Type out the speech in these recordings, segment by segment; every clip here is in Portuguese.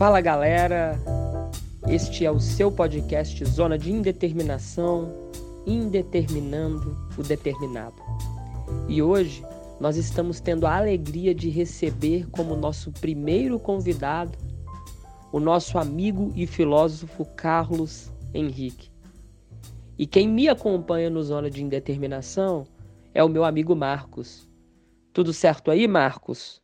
Fala galera, este é o seu podcast Zona de Indeterminação, Indeterminando o Determinado. E hoje nós estamos tendo a alegria de receber como nosso primeiro convidado o nosso amigo e filósofo Carlos Henrique. E quem me acompanha no Zona de Indeterminação é o meu amigo Marcos. Tudo certo aí, Marcos?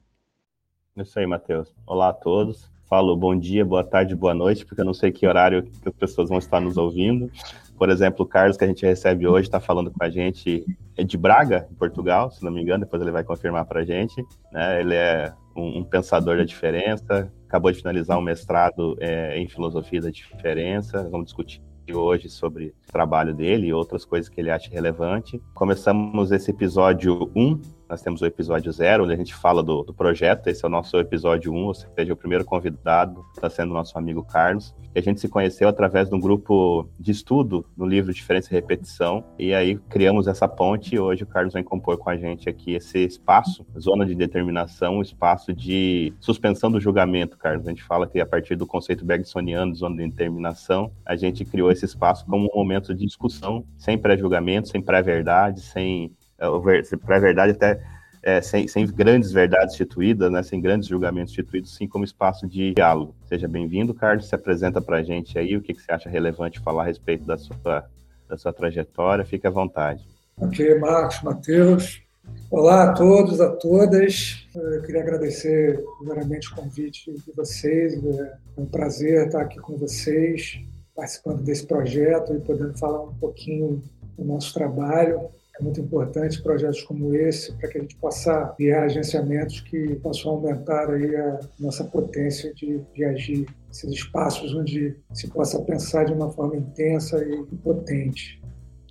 Isso aí, Matheus. Olá a todos. Falo bom dia, boa tarde, boa noite, porque eu não sei que horário que as pessoas vão estar nos ouvindo. Por exemplo, o Carlos, que a gente recebe hoje, está falando com a gente é de Braga, em Portugal, se não me engano, depois ele vai confirmar para a gente. Né? Ele é um, um, pensador da diferença, acabou de finalizar um mestrado é, em filosofia da diferença. Vamos discutir hoje sobre o trabalho dele e outras coisas que ele acha relevante. Começamos esse episódio 1 nós temos o episódio zero, onde a gente fala do, do projeto. Esse é o nosso episódio um, ou seja, o primeiro convidado está sendo o nosso amigo Carlos. E a gente se conheceu através de um grupo de estudo no livro Diferença e Repetição. E aí criamos essa ponte e hoje o Carlos vem compor com a gente aqui esse espaço, zona de determinação, espaço de suspensão do julgamento, Carlos. A gente fala que a partir do conceito bergsoniano de zona de determinação, a gente criou esse espaço como um momento de discussão, sem pré-julgamento, sem pré-verdade, sem para a verdade até é, sem, sem, grandes verdades instituídas, né, sem grandes julgamentos instituídos, sim como espaço de diálogo. Seja bem-vindo, Carlos, se apresenta para a gente aí, o que, que, você acha relevante falar a respeito da sua, da sua trajetória, fique à vontade. Ok, Marcos, Matheus, olá a todos, a todas, eu queria agradecer primeiramente o convite de vocês, é um prazer estar aqui com vocês, participando desse projeto e podendo falar um pouquinho do nosso trabalho. É muito importante projetos como esse para que a gente possa criar agenciamentos que possam aumentar aí a nossa potência de, de agir, esses espaços onde se possa pensar de uma forma intensa e potente.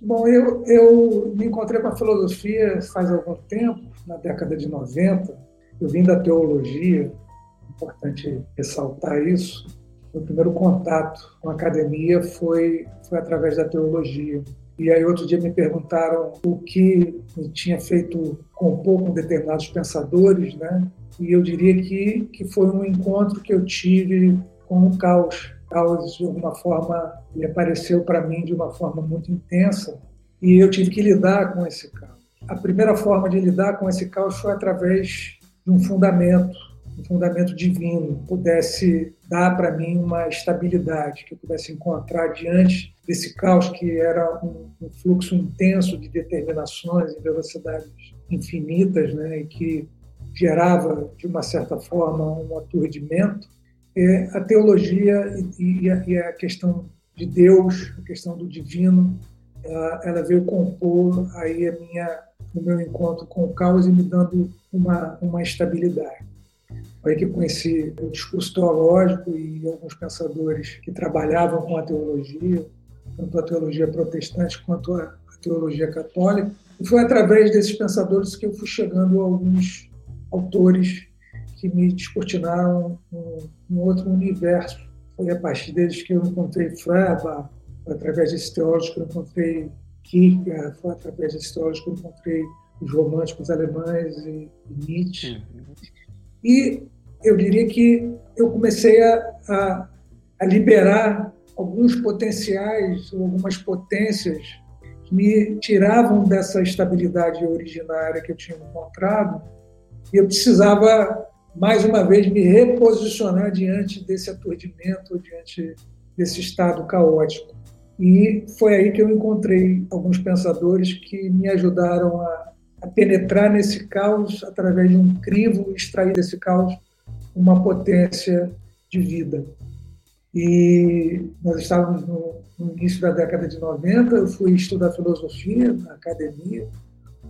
Bom, eu, eu me encontrei com a filosofia faz algum tempo, na década de 90. Eu vim da teologia, importante ressaltar isso. O primeiro contato com a academia foi, foi através da teologia. E aí outro dia me perguntaram o que me tinha feito compor com determinados pensadores, né? E eu diria que, que foi um encontro que eu tive com o caos. O caos, de alguma forma, ele apareceu para mim de uma forma muito intensa e eu tive que lidar com esse caos. A primeira forma de lidar com esse caos foi através de um fundamento, um fundamento divino, pudesse dar para mim uma estabilidade, que eu pudesse encontrar diante desse caos que era um, um fluxo intenso de determinações e velocidades infinitas, né, e que gerava, de uma certa forma, um aturdimento, é, a teologia e, e, a, e, a, questão de Deus, a questão do divino, ela, veio compor aí a minha, o meu encontro com o caos e me dando uma, uma estabilidade. Foi aí que conheci o discurso teológico e alguns pensadores que trabalhavam com a teologia, tanto a teologia protestante quanto a, teologia católica. E foi através desses pensadores que eu fui chegando a alguns autores que me descortinaram um, outro universo. Foi a partir deles que eu encontrei Feuerbach, foi através desses teólogos que eu encontrei Kierkegaard, foi através desses teólogos que eu encontrei os românticos alemães e, e Nietzsche. Uhum. E eu diria que eu comecei a, a, a liberar alguns potenciais ou algumas potências que me tiravam dessa estabilidade originária que eu tinha encontrado e eu precisava mais uma vez me reposicionar diante desse aturdimento, diante desse estado caótico. E foi aí que eu encontrei alguns pensadores que me ajudaram a, a penetrar nesse caos através de um crivo, extrair desse caos uma potência de vida. E nós estávamos no, no, início da década de 90, eu fui estudar filosofia na academia,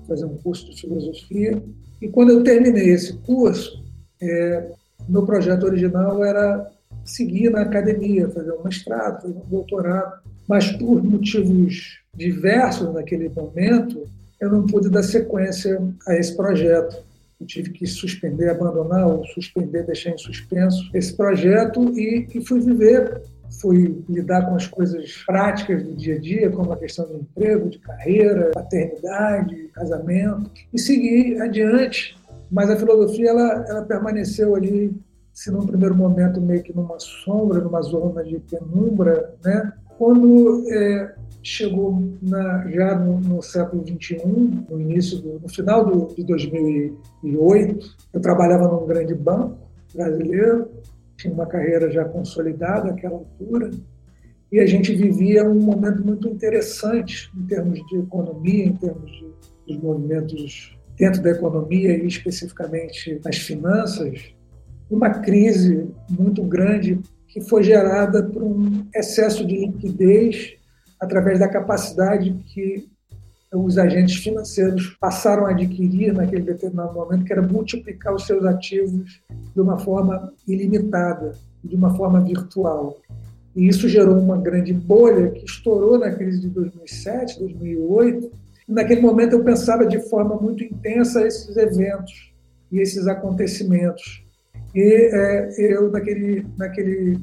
fazer um curso de filosofia, e quando eu terminei esse curso, é, meu projeto original era seguir na academia, fazer um mestrado, fazer um doutorado, mas por motivos diversos naquele momento, eu não pude dar sequência a esse projeto eu tive que suspender, abandonar ou suspender, deixar em suspenso esse projeto e, e fui viver, fui lidar com as coisas práticas do dia a dia, como a questão do emprego, de carreira, paternidade, casamento, e seguir adiante. Mas a filosofia ela, ela permaneceu ali se num primeiro momento meio que numa sombra, numa zona de penumbra, né? Quando é, chegou na, já no, no, século XXI, no início, do, no final do, de 2008, eu trabalhava num grande banco brasileiro, tinha uma carreira já consolidada naquela altura, e a gente vivia um momento muito interessante em termos de economia, em termos de, dos movimentos dentro da economia e especificamente nas finanças, uma crise muito grande que foi gerada por um excesso de liquidez através da capacidade que os agentes financeiros passaram a adquirir naquele determinado momento, que era multiplicar os seus ativos de uma forma ilimitada, de uma forma virtual. E isso gerou uma grande bolha que estourou na crise de 2007, 2008. E naquele momento eu pensava de forma muito intensa esses eventos e esses acontecimentos. E é, eu, naquele, naquele,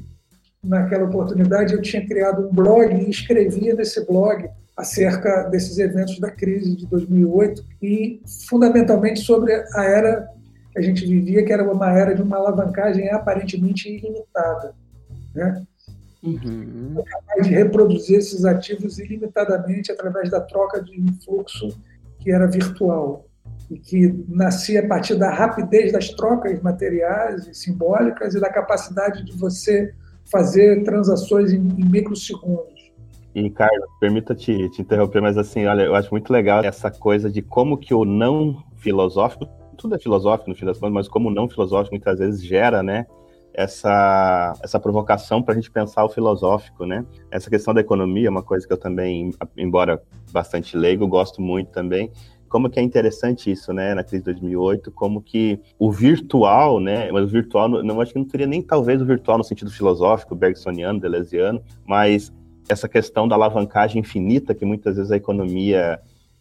naquela oportunidade, eu tinha criado um blog e escrevia nesse blog acerca desses eventos da crise de 2008 e, fundamentalmente, sobre a era que a gente vivia, que era uma era de uma alavancagem aparentemente ilimitada. Né? Uhum. capaz de reproduzir esses ativos ilimitadamente através da troca de influxo que era virtual e que nascia a partir da rapidez das trocas materiais e simbólicas e da capacidade de você fazer transações em, em microsegundos. E, Carlos, permita te, te interromper, mas assim, olha, eu acho muito legal essa coisa de como que o não filosófico, tudo é filosófico no fim das contas, mas como o não filosófico muitas vezes gera, né, essa, essa provocação para a gente pensar o filosófico, né? Essa questão da economia é uma coisa que eu também, embora bastante leigo, gosto muito também. Como que é interessante isso, né, na crise de 2008, como que o virtual, né, mas o virtual, não acho que não teria nem talvez o virtual no sentido filosófico, bergsoniano, deleuziano, mas essa questão da alavancagem infinita que muitas vezes a economia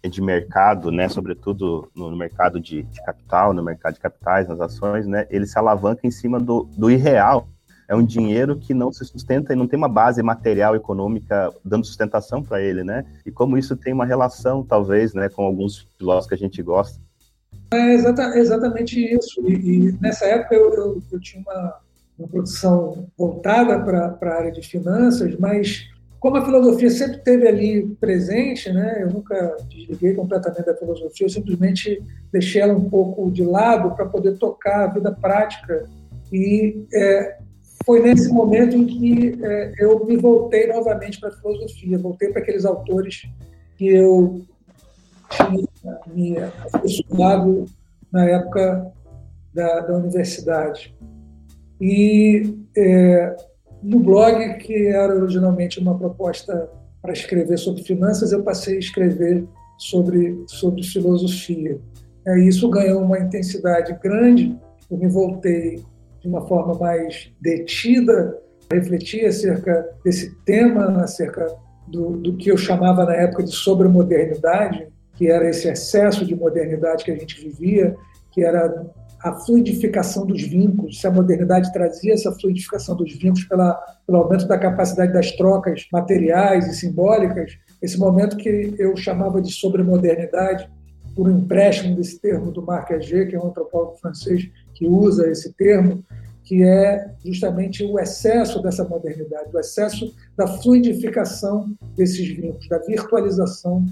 de mercado, né, sobretudo no mercado de, de, capital, no mercado de capitais, nas ações, né, ele se alavanca em cima do, do irreal. É um dinheiro que não se sustenta e não tem uma base material econômica dando sustentação para ele, né? E como isso tem uma relação, talvez, né, com alguns filósofos que a gente gosta. É exata, exatamente isso. E, e nessa época eu, eu, eu tinha uma, uma produção voltada para a área de finanças, mas como a filosofia sempre esteve ali presente, né, eu nunca desliguei completamente da filosofia, eu simplesmente deixei ela um pouco de lado para poder tocar a vida prática. E é, foi nesse momento em que é, eu me voltei novamente para a filosofia, voltei para aqueles autores que eu tinha me aficionado na época da, da universidade. E é, no blog, que era originalmente uma proposta para escrever sobre finanças, eu passei a escrever sobre, sobre filosofia. É, isso ganhou uma intensidade grande, eu me voltei de uma forma mais detida, refletir acerca desse tema, acerca do, do que eu chamava na época de sobremodernidade, que era esse excesso de modernidade que a gente vivia, que era a fluidificação dos vínculos, se a modernidade trazia essa fluidificação dos vínculos pela, pelo aumento da capacidade das trocas materiais e simbólicas, esse momento que eu chamava de sobremodernidade, por um empréstimo desse termo do Marc Agé, que é um antropólogo francês que usa esse termo, que é justamente o excesso dessa modernidade, o excesso da fluidificação desses vínculos, da virtualização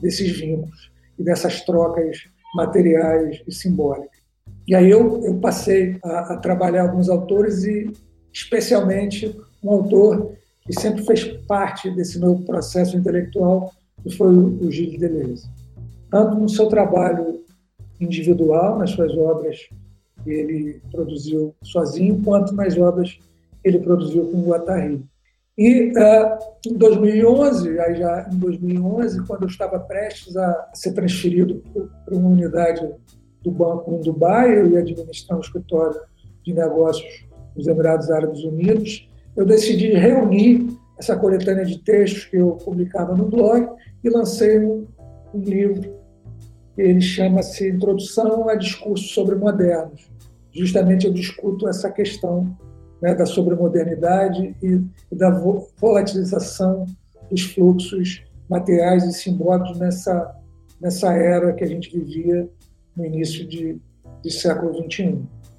desses vínculos e dessas trocas materiais e simbólicas. E aí eu, eu passei a, a, trabalhar alguns autores e, especialmente, um autor que sempre fez parte desse meu processo intelectual, que foi o, Gilles Deleuze. Tanto no seu trabalho individual, nas suas obras que ele produziu sozinho, quanto nas obras que ele produziu com Guattari. E uh, em 2011, aí já em 2011, quando eu estava prestes a ser transferido para uma unidade do banco em Dubai, eu ia administrar um escritório de negócios nos Emirados Árabes Unidos, eu decidi reunir essa coletânea de textos que eu publicava no blog e lancei um, um livro ele chama-se Introdução a Discursos sobre Modernos. Justamente eu discuto essa questão né, da sobremodernidade e, da volatilização dos fluxos materiais e simbólicos nessa, nessa era que a gente vivia no início de, de século XXI.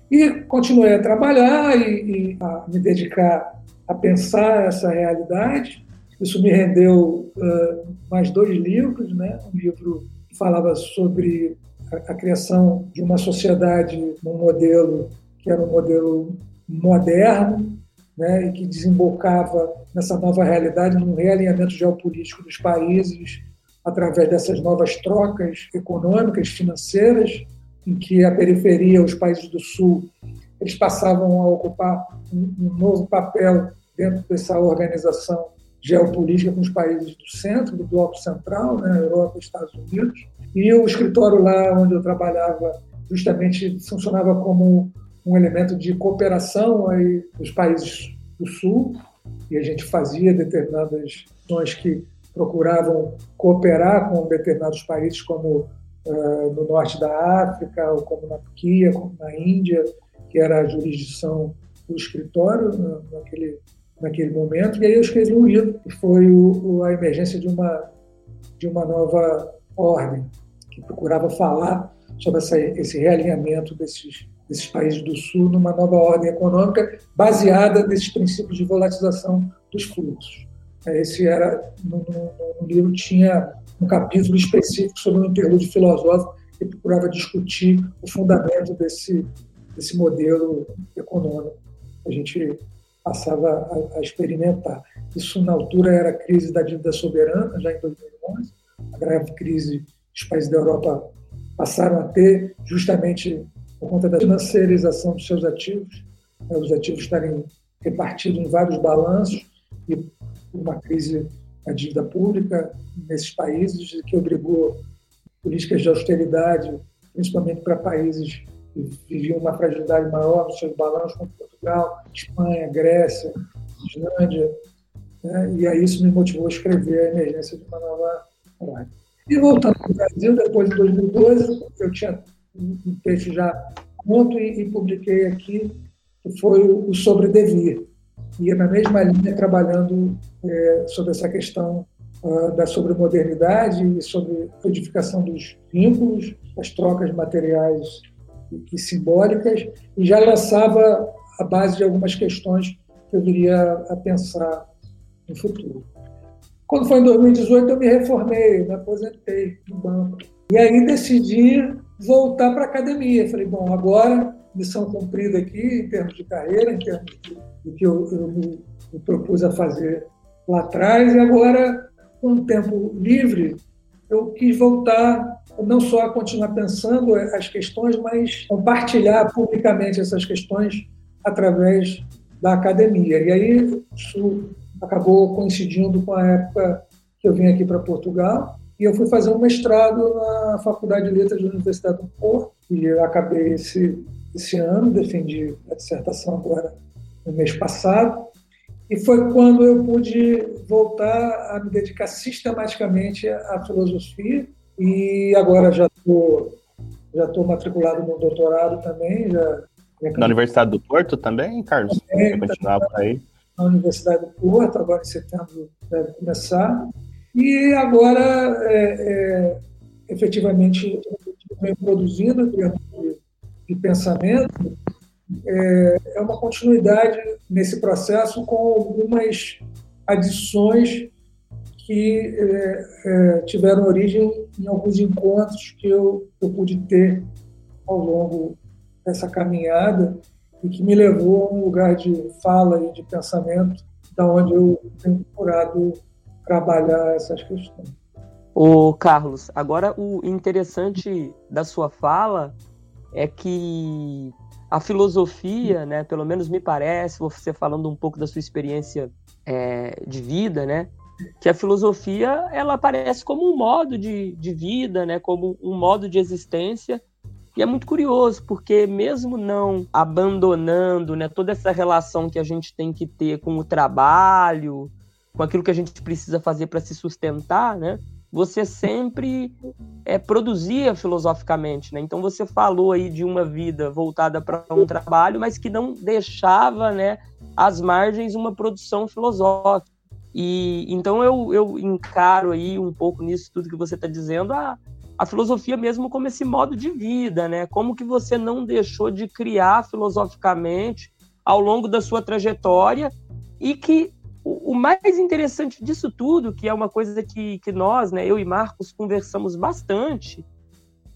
E continuei a trabalhar e, e a me dedicar a pensar essa realidade. Isso me rendeu uh, mais dois livros, né? Um livro que falava sobre a, criação de uma sociedade num modelo que era um modelo moderno, né, e que desembocava nessa nova realidade, num realinhamento geopolítico dos países através dessas novas trocas econômicas, financeiras, em que a periferia, os países do Sul, eles passavam a ocupar um, um novo papel dentro dessa organização geopolítica com os países do centro, do bloco central, né, Europa e Estados Unidos. E o escritório lá onde eu trabalhava justamente funcionava como um elemento de cooperação aí dos países do Sul, e a gente fazia determinadas ações que procuravam cooperar com determinados países, como uh, no norte da África, ou como na Turquia, como na Índia, que era a jurisdição do escritório né, naquele, naquele momento. E aí eu escrevi um livro, que foi o, a emergência de uma, de uma nova ordem, que procurava falar sobre essa, esse realinhamento desses desses países do Sul numa nova ordem econômica baseada nesses princípios de volatilização dos fluxos. É, esse era no, no, no livro tinha um capítulo específico sobre um interlúdio filosófico que procurava discutir o fundamento desse desse modelo econômico a gente passava a, a experimentar. Isso na altura era a crise da dívida soberana já em 2011, a grave crise os países da Europa passaram a ter justamente por conta da financiarização dos seus ativos, né, os ativos estarem repartidos em vários balanços e uma crise da dívida pública nesses países que obrigou políticas de austeridade, principalmente para países que viviam uma fragilidade maior nos seus balanços, como Portugal, Espanha, Grécia, Islândia. Né? E aí isso me motivou a escrever a emergência de uma nova ordem. E voltando para o Brasil, depois de 2012, eu tinha um texto já pronto e, e, publiquei aqui, que foi o, o Sobre Devir. E na mesma linha, trabalhando é, sobre essa questão uh, da sobremodernidade e sobre a codificação dos vínculos, as trocas materiais e, e simbólicas, e já lançava a base de algumas questões que eu viria a pensar no futuro. Quando foi em 2018, eu me reformei, me aposentei no banco. E aí decidi voltar para a academia. Falei, bom, agora missão cumprida aqui em termos de carreira, em termos do que eu, eu me, me, propus a fazer lá atrás, e agora, com o tempo livre, eu quis voltar não só a continuar pensando as questões, mas compartilhar publicamente essas questões através da academia. E aí isso acabou coincidindo com a época que eu vim aqui para Portugal, e eu fui fazer um mestrado na Faculdade de Letras da Universidade do Porto, e eu acabei esse, esse ano, defendi a dissertação agora no mês passado, e foi quando eu pude voltar a me dedicar sistematicamente à filosofia, e agora já estou já estou matriculado no doutorado também. Já, na Universidade do Porto também, Carlos? Também, Você continuava tá, aí? Na Universidade do Porto, agora em setembro deve começar. E agora, é, é, efetivamente, vem produzindo em de, de pensamento, é, é, uma continuidade nesse processo com algumas adições que é, é, tiveram origem em alguns encontros que eu, eu pude ter ao longo dessa caminhada e que me levou a um lugar de fala e de pensamento da onde eu tenho procurado trabalhar essas questões. O Carlos, agora o interessante da sua fala é que a filosofia, né, pelo menos me parece, você falando um pouco da sua experiência é, de vida, né, que a filosofia ela aparece como um modo de, de vida, né, como um modo de existência e é muito curioso, porque mesmo não abandonando né, toda essa relação que a gente tem que ter com o trabalho, com aquilo que a gente precisa fazer para se sustentar, né? Você sempre é, produzia filosoficamente, né? Então você falou aí de uma vida voltada para um trabalho, mas que não deixava, né, às margens uma produção filosófica. E então eu, eu encaro aí um pouco nisso tudo que você está dizendo a, a filosofia mesmo como esse modo de vida, né? Como que você não deixou de criar filosoficamente ao longo da sua trajetória e que o, o mais interessante disso tudo, que é uma coisa que, que nós, né, eu e Marcos conversamos bastante,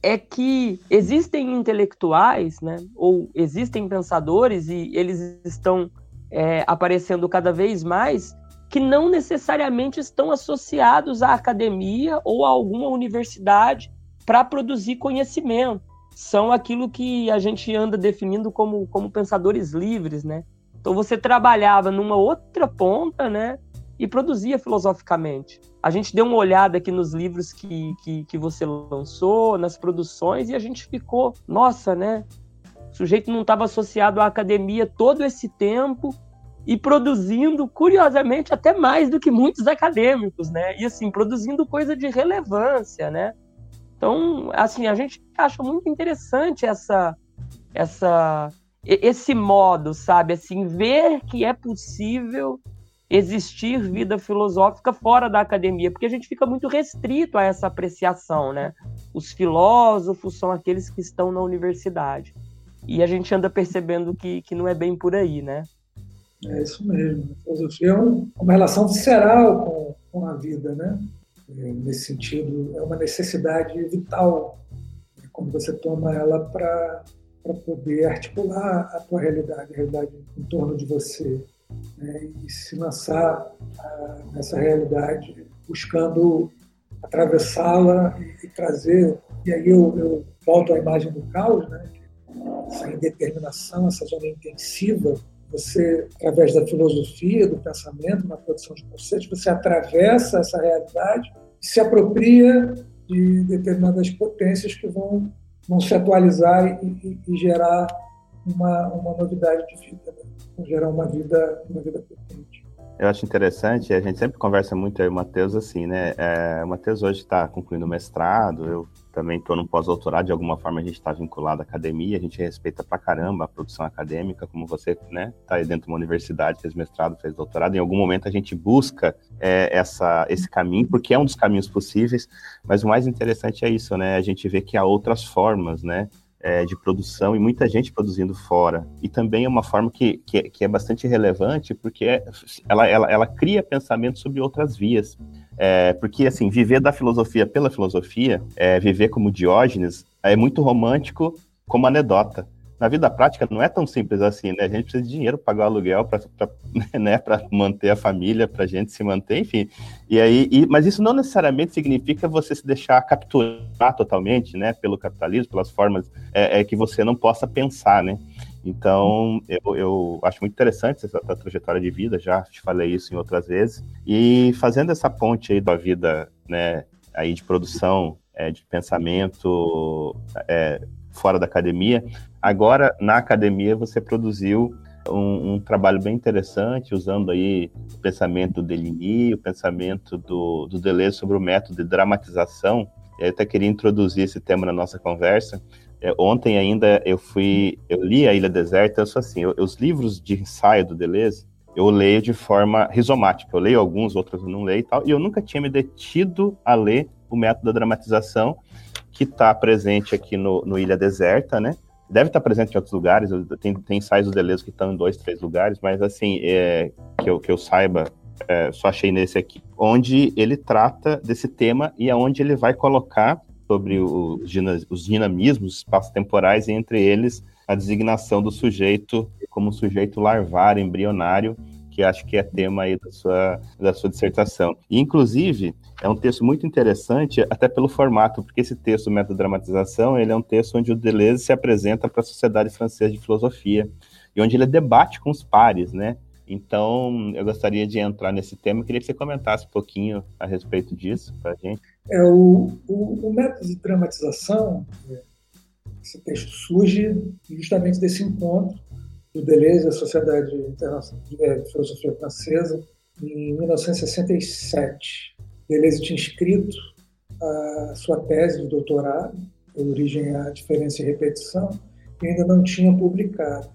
é que existem intelectuais, né, ou existem pensadores e eles estão é, aparecendo cada vez mais que não necessariamente estão associados à academia ou a alguma universidade para produzir conhecimento. São aquilo que a gente anda definindo como, como pensadores livres, né? Então você trabalhava numa outra ponta, né? E produzia filosoficamente. A gente deu uma olhada aqui nos livros que, que, que você lançou, nas produções, e a gente ficou, nossa, né? O sujeito não estava associado à academia todo esse tempo, e produzindo, curiosamente, até mais do que muitos acadêmicos, né? E assim, produzindo coisa de relevância, né? Então, assim, a gente acha muito interessante essa, essa, esse modo, sabe? Assim, ver que é possível existir vida filosófica fora da academia, porque a gente fica muito restrito a essa apreciação, né? Os filósofos são aqueles que estão na universidade. E a gente anda percebendo que, que não é bem por aí, né? É isso mesmo. A filosofia é uma relação visceral com, com a vida, né? É, nesse sentido, é uma necessidade vital quando você toma ela para poder articular a tua realidade, a realidade em torno de você, né? e se lançar ah, nessa realidade buscando atravessá-la e, e, trazer. E aí eu, eu, volto à imagem do caos, né? essa indeterminação, essa zona intensiva você, através da filosofia, do pensamento, na produção de conceitos, você atravessa essa realidade e se apropria de determinadas potências que vão, vão se atualizar e, e, e gerar uma, uma novidade de vida, né? gerar uma vida, uma vida potente. Eu acho interessante, a gente sempre conversa muito aí, o Matheus, assim, né? É, o Matheus hoje está concluindo o mestrado, eu também estou no pós-doutorado, de alguma forma a gente está vinculado à academia, a gente respeita pra caramba a produção acadêmica, como você, né, tá aí dentro de uma universidade, fez mestrado, fez doutorado, em algum momento a gente busca é, essa, esse caminho, porque é um dos caminhos possíveis, mas o mais interessante é isso, né, a gente vê que há outras formas, né, é, de produção e muita gente produzindo fora. E também é uma forma que, que, que é bastante relevante, porque é, ela, ela, ela cria pensamento sobre outras vias. É, porque, assim, viver da filosofia pela filosofia, é, viver como Diógenes, é muito romântico como anedota. Na vida prática não é tão simples assim, né? A gente precisa de dinheiro para pagar o aluguel, para né, manter a família, para a gente se manter, enfim. E aí, e, mas isso não necessariamente significa você se deixar capturar totalmente, né? Pelo capitalismo, pelas formas é, é que você não possa pensar, né? Então, eu, eu acho muito interessante essa, trajetória de vida, já te falei isso em outras vezes. E fazendo essa ponte aí da vida, né, aí de produção, é, de pensamento é, fora da academia, agora na academia você produziu um, um, trabalho bem interessante, usando aí o pensamento do Deligny, o pensamento do, do Deleuze sobre o método de dramatização. Eu até queria introduzir esse tema na nossa conversa, é, ontem ainda eu fui, eu li a Ilha Deserta, eu sou assim, eu, os livros de ensaio do Deleuze, eu leio de forma rizomática, eu leio alguns, outros eu não leio e tal, e eu nunca tinha me detido a ler o método da dramatização, que está presente aqui no, no, Ilha Deserta, né? Deve estar presente em outros lugares, tem, tem ensaios do Deleuze que estão em dois, três lugares, mas assim, é, que, eu, que eu saiba, é, só achei nesse aqui, onde ele trata desse tema e aonde ele vai colocar sobre os dinamismos espaço-temporais e entre eles a designação do sujeito como sujeito larvar, embrionário, que acho que é tema aí da sua, da sua dissertação. E, inclusive, é um texto muito interessante, até pelo formato, porque esse texto, Metadramatização, ele é um texto onde o Deleuze se apresenta para a Sociedade Francesa de Filosofia, e onde ele debate com os pares, né? Então, eu gostaria de entrar nesse tema, queria que você comentasse um pouquinho a respeito disso para a gente. É, o, o, o, método de dramatização, é, esse texto surge justamente desse encontro do Deleuze a Sociedade Internacional de Filosofia Francesa em 1967. Deleuze tinha escrito a sua tese de doutorado, Origem à Diferença e Repetição, e ainda não tinha publicado.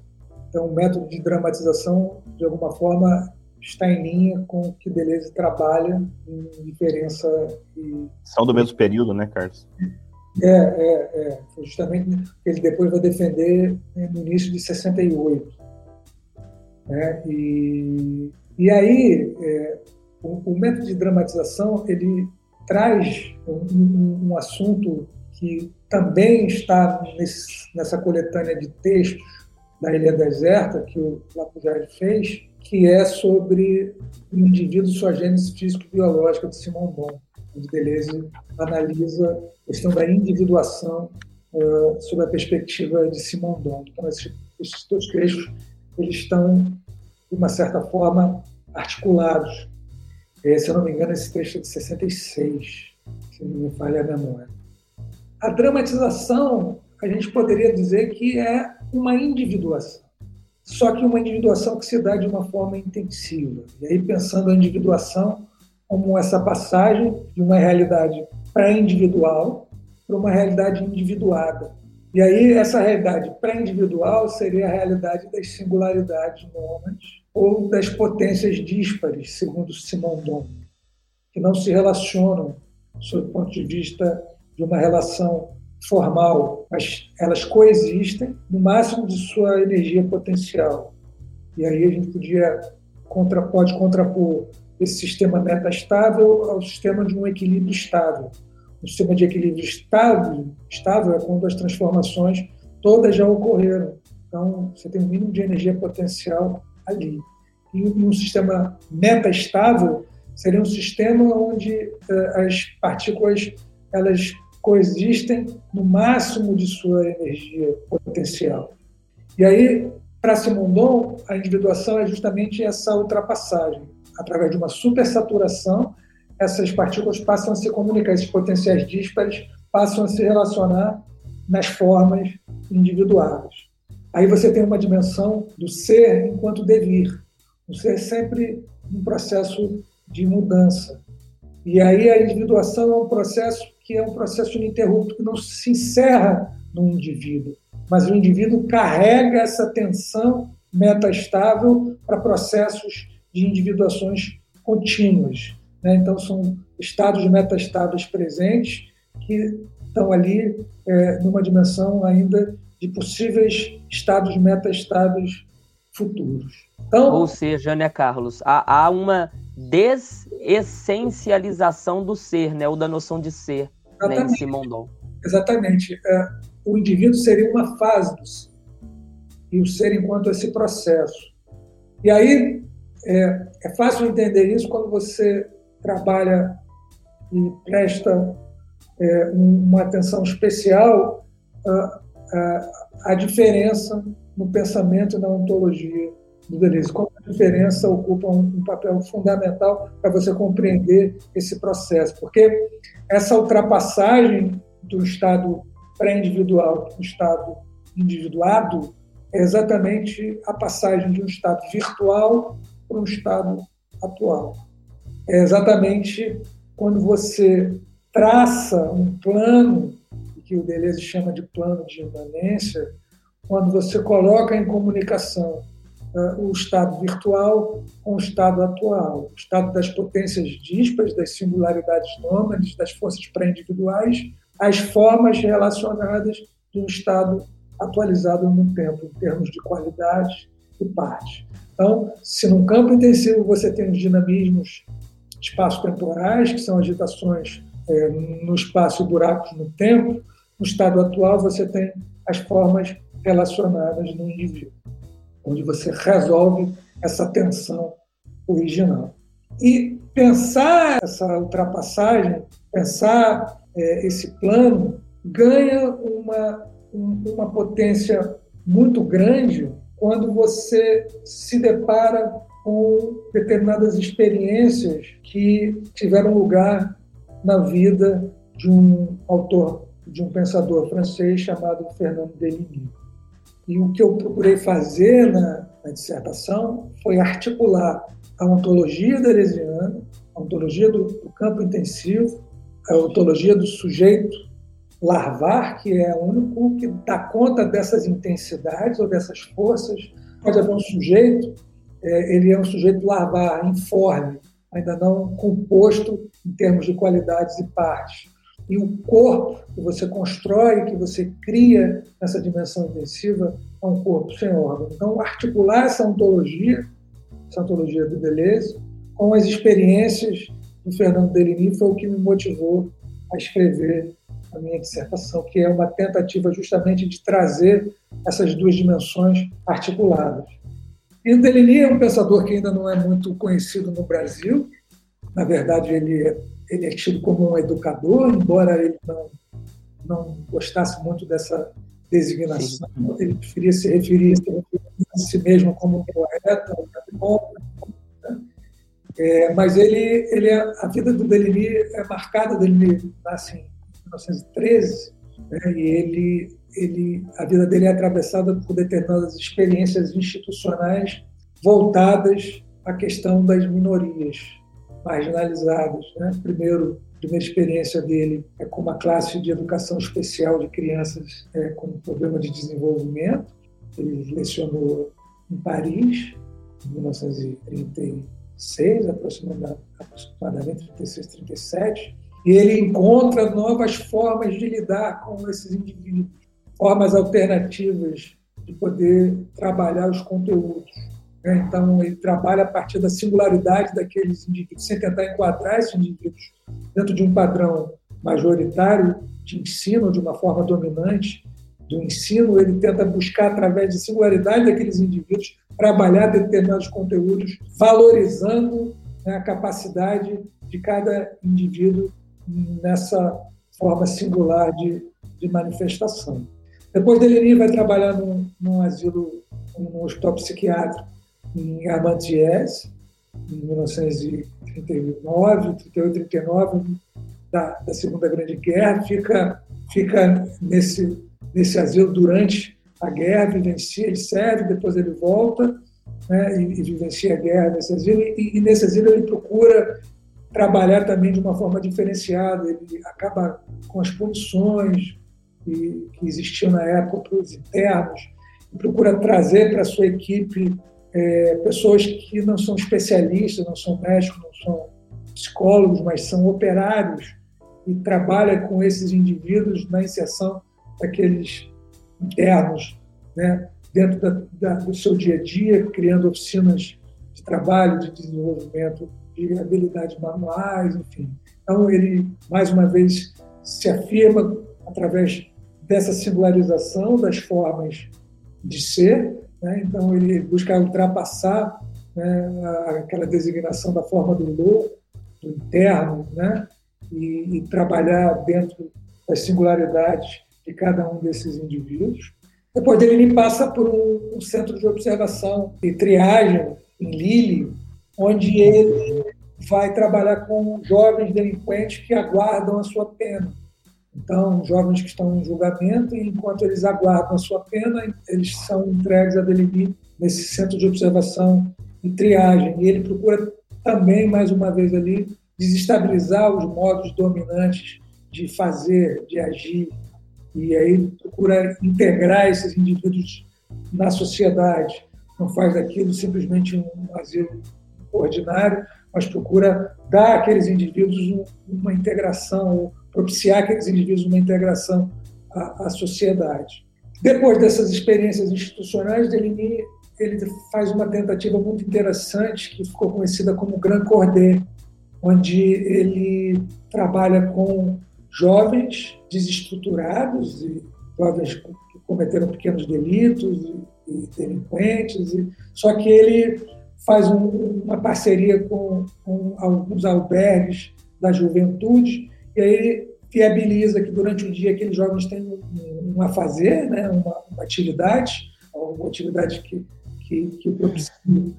Então, o método de dramatização, de alguma forma, está em linha com o que Deleuze trabalha em diferença e... São do mesmo período, né, Carlos? É, é, é. Justamente ele depois vai defender no início de 68. Né? E, e aí, é, o, o, método de dramatização, ele traz um, um, um assunto que também está nesse, nessa coletânea de textos da Ilha Deserta, que o Lapujard fez, que é sobre o indivíduo, sua gênese físico-biológica de Simon Bon, onde Deleuze analisa a questão da individuação uh, sob a perspectiva de Simon Bon. Então, esses, esses dois trechos eles estão, de uma certa forma, articulados. É, se eu não me engano, esse trecho é de 66, se não me falha a memória. A dramatização, a gente poderia dizer que é uma individuação só que uma individuação que se dá de uma forma intensiva. E aí, pensando a individuação como essa passagem de uma realidade pré-individual para uma realidade individuada. E aí, essa realidade pré-individual seria a realidade das singularidades nômades ou das potências díspares, segundo Simon Dom, que não se relacionam, sob o ponto de vista de uma relação formal, mas elas coexistem no máximo de sua energia potencial. E aí a gente podia contra, pode contrapor esse sistema metastável ao sistema de um equilíbrio estável. O sistema de equilíbrio estável, estável é quando as transformações todas já ocorreram. Então, você tem um mínimo de energia potencial ali. E um sistema metastável seria um sistema onde uh, as partículas elas coexistem no máximo de sua energia potencial. E aí, para Simondon, a individuação é justamente essa ultrapassagem. Através de uma supersaturação, essas partículas passam a se comunicar, esses potenciais díspares passam a se relacionar nas formas individuadas. Aí você tem uma dimensão do ser enquanto devir. O ser é sempre um processo de mudança. E aí a individuação é um processo que é um processo ininterrupto que não se encerra no indivíduo, mas o indivíduo carrega essa tensão metastável para processos de individuações contínuas. Né? Então, são estados metastáveis presentes que estão ali é, numa dimensão ainda de possíveis estados metastáveis futuros. Então, Ou seja, né, Carlos, há, há uma desessencialização do ser, né, ou da noção de ser, né, em Simondon. Exatamente. É, o indivíduo seria uma fase do ser, e o ser enquanto esse processo. E aí é, é fácil entender isso quando você trabalha e presta é, uma atenção especial à, diferença no pensamento e na ontologia do Deleuze. Como a diferença ocupa um, um papel fundamental para você compreender esse processo, porque essa ultrapassagem do estado pré-individual para o estado individuado é exatamente a passagem de um estado virtual para um estado atual. É exatamente quando você traça um plano, que o Deleuze chama de plano de imanência, quando você coloca em comunicação uh, o estado virtual com o estado atual, o estado das potências díspares, das singularidades nômades, das forças pré-individuais, as formas relacionadas de um estado atualizado no tempo, em termos de qualidade e parte. Então, se num campo intensivo você tem os dinamismos espaço-temporais, que são agitações é, no espaço e buracos no tempo, no estado atual você tem as formas relacionadas no indivíduo, onde você resolve essa tensão original. E pensar essa ultrapassagem, pensar é, esse plano, ganha uma, uma potência muito grande quando você se depara com determinadas experiências que tiveram lugar na vida de um autor, de um pensador francês chamado Fernando Deligny. E o que eu procurei fazer na, na dissertação foi articular a ontologia deleuziana, a ontologia do, do campo intensivo, a ontologia do sujeito larvar, que é o único que dá conta dessas intensidades ou dessas forças. Pode haver um sujeito, é, ele é um sujeito larvar, informe, ainda não composto em termos de qualidades e partes. E o corpo que você constrói, que você cria nessa dimensão intensiva, é um corpo sem órgão. Então, articular essa ontologia, essa ontologia do Deleuze, com as experiências do Fernando Deligny foi o que me motivou a escrever a minha dissertação, que é uma tentativa justamente de trazer essas duas dimensões articuladas. E o Deligny é um pensador que ainda não é muito conhecido no Brasil. Na verdade, ele é, ele é tido como um educador, embora ele não, não gostasse muito dessa designação. Sim. Ele preferia se referir a si mesmo como um poeta, um né? é, mas ele, ele é, a vida do Deligny é marcada, Deligny nasce em 1913, né, e ele, ele, a vida dele é atravessada por determinadas experiências institucionais voltadas à questão das minorias marginalizadas. Né? Primeiro, primeira experiência dele é com uma classe de educação especial de crianças é, com problema de desenvolvimento. Ele lecionou em Paris, em 1936, aproximadamente, aproximadamente 36, 37 e ele encontra novas formas de lidar com esses indivíduos, formas alternativas de poder trabalhar os conteúdos. Né? Então, ele trabalha a partir da singularidade daqueles indivíduos, sem tentar enquadrar esses indivíduos dentro de um padrão majoritário de ensino, de uma forma dominante do ensino, ele tenta buscar, através de singularidade daqueles indivíduos, trabalhar determinados conteúdos, valorizando né, a capacidade de cada indivíduo nessa forma singular de, de manifestação. Depois Delenir vai trabalhar num, num asilo, num hospital psiquiátrico em Armentières, em 1939, 38, 39, da, da Segunda Grande Guerra, fica, fica nesse, nesse asilo durante a guerra, vivencia, ele serve, depois ele volta né, e, e, vivencia a guerra nesse asilo, e, e nesse asilo ele procura trabalhar também de uma forma diferenciada. Ele acaba com as punições que, que existiam na época para os internos e procura trazer para a sua equipe é, pessoas que não são especialistas, não são médicos, não são psicólogos, mas são operários e trabalha com esses indivíduos na inserção daqueles internos, né, dentro da, da, do seu dia a dia, criando oficinas de trabalho, de desenvolvimento de habilidades manuais, enfim. Então, ele, mais uma vez, se afirma através dessa singularização das formas de ser. Né? Então, ele busca ultrapassar né, aquela designação da forma do louco, do interno, né? e, e trabalhar dentro das singularidades de cada um desses indivíduos. Depois dele, ele passa por um, um centro de observação e triagem em Lille, onde ele vai trabalhar com jovens delinquentes que aguardam a sua pena. Então, jovens que estão em julgamento, e enquanto eles aguardam a sua pena, eles são entregues a Delimi nesse centro de observação e triagem. E ele procura também, mais uma vez ali, desestabilizar os modos dominantes de fazer, de agir. E aí procura integrar esses indivíduos na sociedade. Não faz daquilo simplesmente um asilo ordinário, mas procura dar àqueles indivíduos uma integração, propiciar àqueles indivíduos uma integração à, à sociedade. Depois dessas experiências institucionais, Deligny ele faz uma tentativa muito interessante que ficou conhecida como Grand Cordé, onde ele trabalha com jovens desestruturados e jovens que cometeram pequenos delitos e delinquentes, e, só que ele faz um, uma parceria com, com, alguns albergues da juventude e aí viabiliza que durante o dia aqueles jovens tenham um, a fazer, né, uma, uma atividade, alguma atividade que, que, que propicie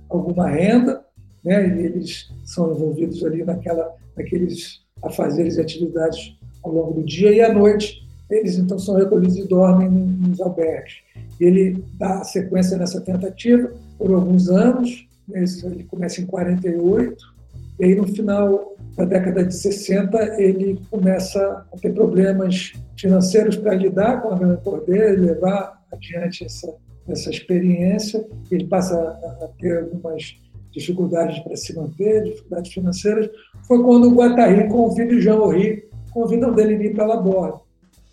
alguma renda, né, e eles são envolvidos ali naquela, naqueles afazeres e atividades ao longo do dia e à noite eles então são recolhidos e dormem nos albergues. Ele dá sequência nessa tentativa por alguns anos, ele começa em 48, e aí no final da década de 60 ele começa a ter problemas financeiros para lidar com a grande poder, levar adiante essa, essa experiência, ele passa a, ter algumas dificuldades para se manter, dificuldades financeiras. Foi quando o Guattari convida o Jean Henri convidam o Deligny para Laborde.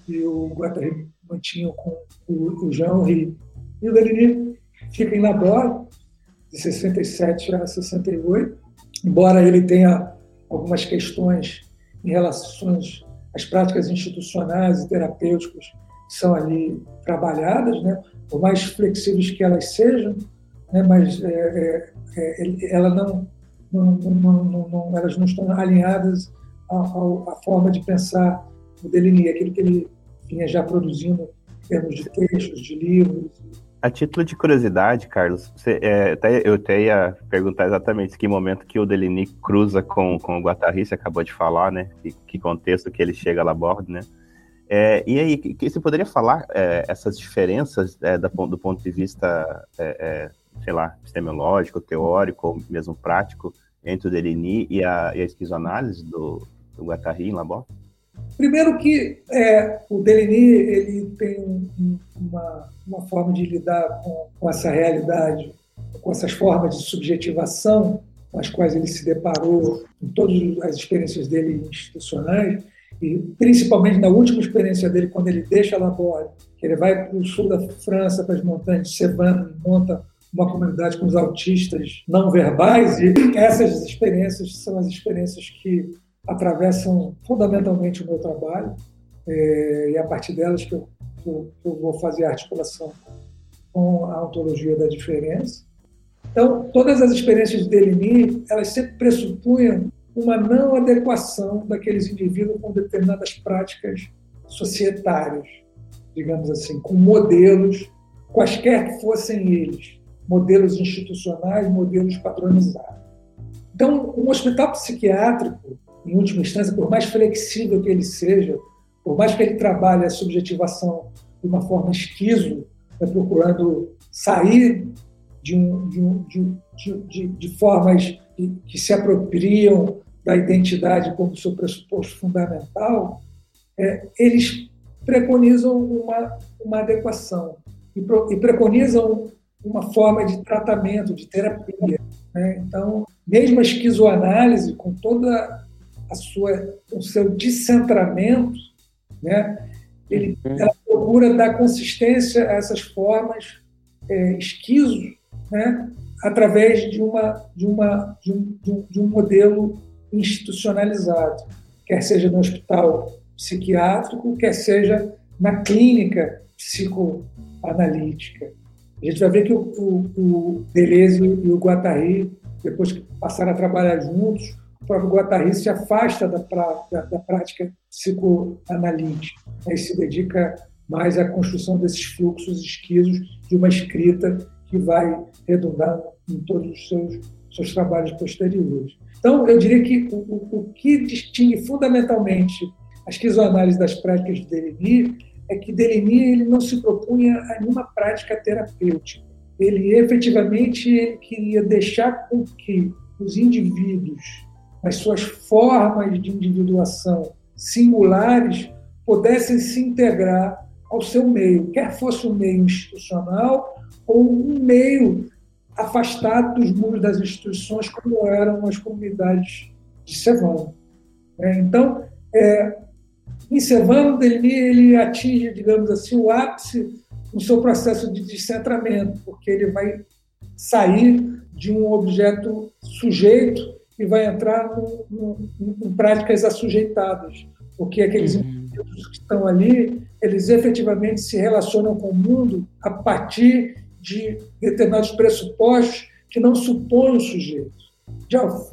E o Guattari mantinha com o, o Jean Henri. E o Deligny fica em Laborde, de 67 a 68, embora ele tenha algumas questões em relação às práticas institucionais e terapêuticas que são ali trabalhadas, né? por mais flexíveis que elas sejam, né? mas é, é, é, ela não, não, não, não, elas não estão alinhadas à, à, forma de pensar o Deligny, aquilo que ele vinha já produzindo em termos de textos, de livros, a título de curiosidade, Carlos, você, é, até, eu até ia perguntar exatamente que momento que o Deligny cruza com, com o Guattari, você acabou de falar, né? Que, contexto que ele chega lá a bordo, né? É, e aí, que, que você poderia falar é, essas diferenças é, da, do ponto de vista, é, é, sei lá, epistemológico, teórico, ou mesmo prático, entre o Deligny e a, e a esquizoanálise do, do Guattari em Laborde? Primeiro que é, o Deligny ele tem um, uma, uma forma de lidar com, com, essa realidade, com essas formas de subjetivação com as quais ele se deparou em todas as experiências dele institucionais, e principalmente na última experiência dele, quando ele deixa Laborde, que ele vai para o sul da França, para as montanhas de Cevennes, monta uma comunidade com os autistas não verbais, e essas experiências são as experiências que atravessam fundamentalmente o meu trabalho é, e a partir delas que eu, que eu, vou fazer a articulação com a ontologia da diferença. Então, todas as experiências de Deligny, elas sempre pressupunham uma não adequação daqueles indivíduos com determinadas práticas societárias, digamos assim, com modelos, quaisquer que fossem eles, modelos institucionais, modelos padronizados. Então, um hospital psiquiátrico em última instância, por mais flexível que ele seja, por mais que ele trabalhe a subjetivação de uma forma esquizo, né, procurando sair de, um, de, um, de, de, formas que, que, se apropriam da identidade como seu pressuposto fundamental, é, eles preconizam uma, uma adequação e, pro, e preconizam uma forma de tratamento, de terapia. Né? Então, mesmo a esquizoanálise, com toda a sua, o seu descentramento, né? Ele, uhum. ela procura dar consistência a essas formas é, esquizo, né? através de, uma, de, uma, de, um, de um modelo institucionalizado, quer seja no hospital psiquiátrico, quer seja na clínica psicoanalítica. A gente vai ver que o, o, o Deleuze e o Guattari, depois que passaram a trabalhar juntos, o próprio Guattari se afasta da, da, da prática psicoanalítica e se dedica mais à construção desses fluxos esquisos de uma escrita que vai redundar em todos os seus, seus trabalhos posteriores. Então, eu diria que o, o que distingue fundamentalmente a esquizoanálise das práticas de Deligny é que Deligny ele não se propunha a nenhuma prática terapêutica. Ele efetivamente ele queria deixar com que os indivíduos as suas formas de individuação singulares pudessem se integrar ao seu meio, quer fosse um meio institucional ou um meio afastado dos muros das instituições, como eram as comunidades de Sevano. É, então, é, em Sevano, ele, ele atinge, digamos assim, o ápice no seu processo de descentramento, porque ele vai sair de um objeto sujeito e vai entrar no, no, em práticas assujeitadas, porque aqueles uhum. indivíduos que estão ali, eles efetivamente se relacionam com o mundo a partir de determinados pressupostos que não supõem o sujeito,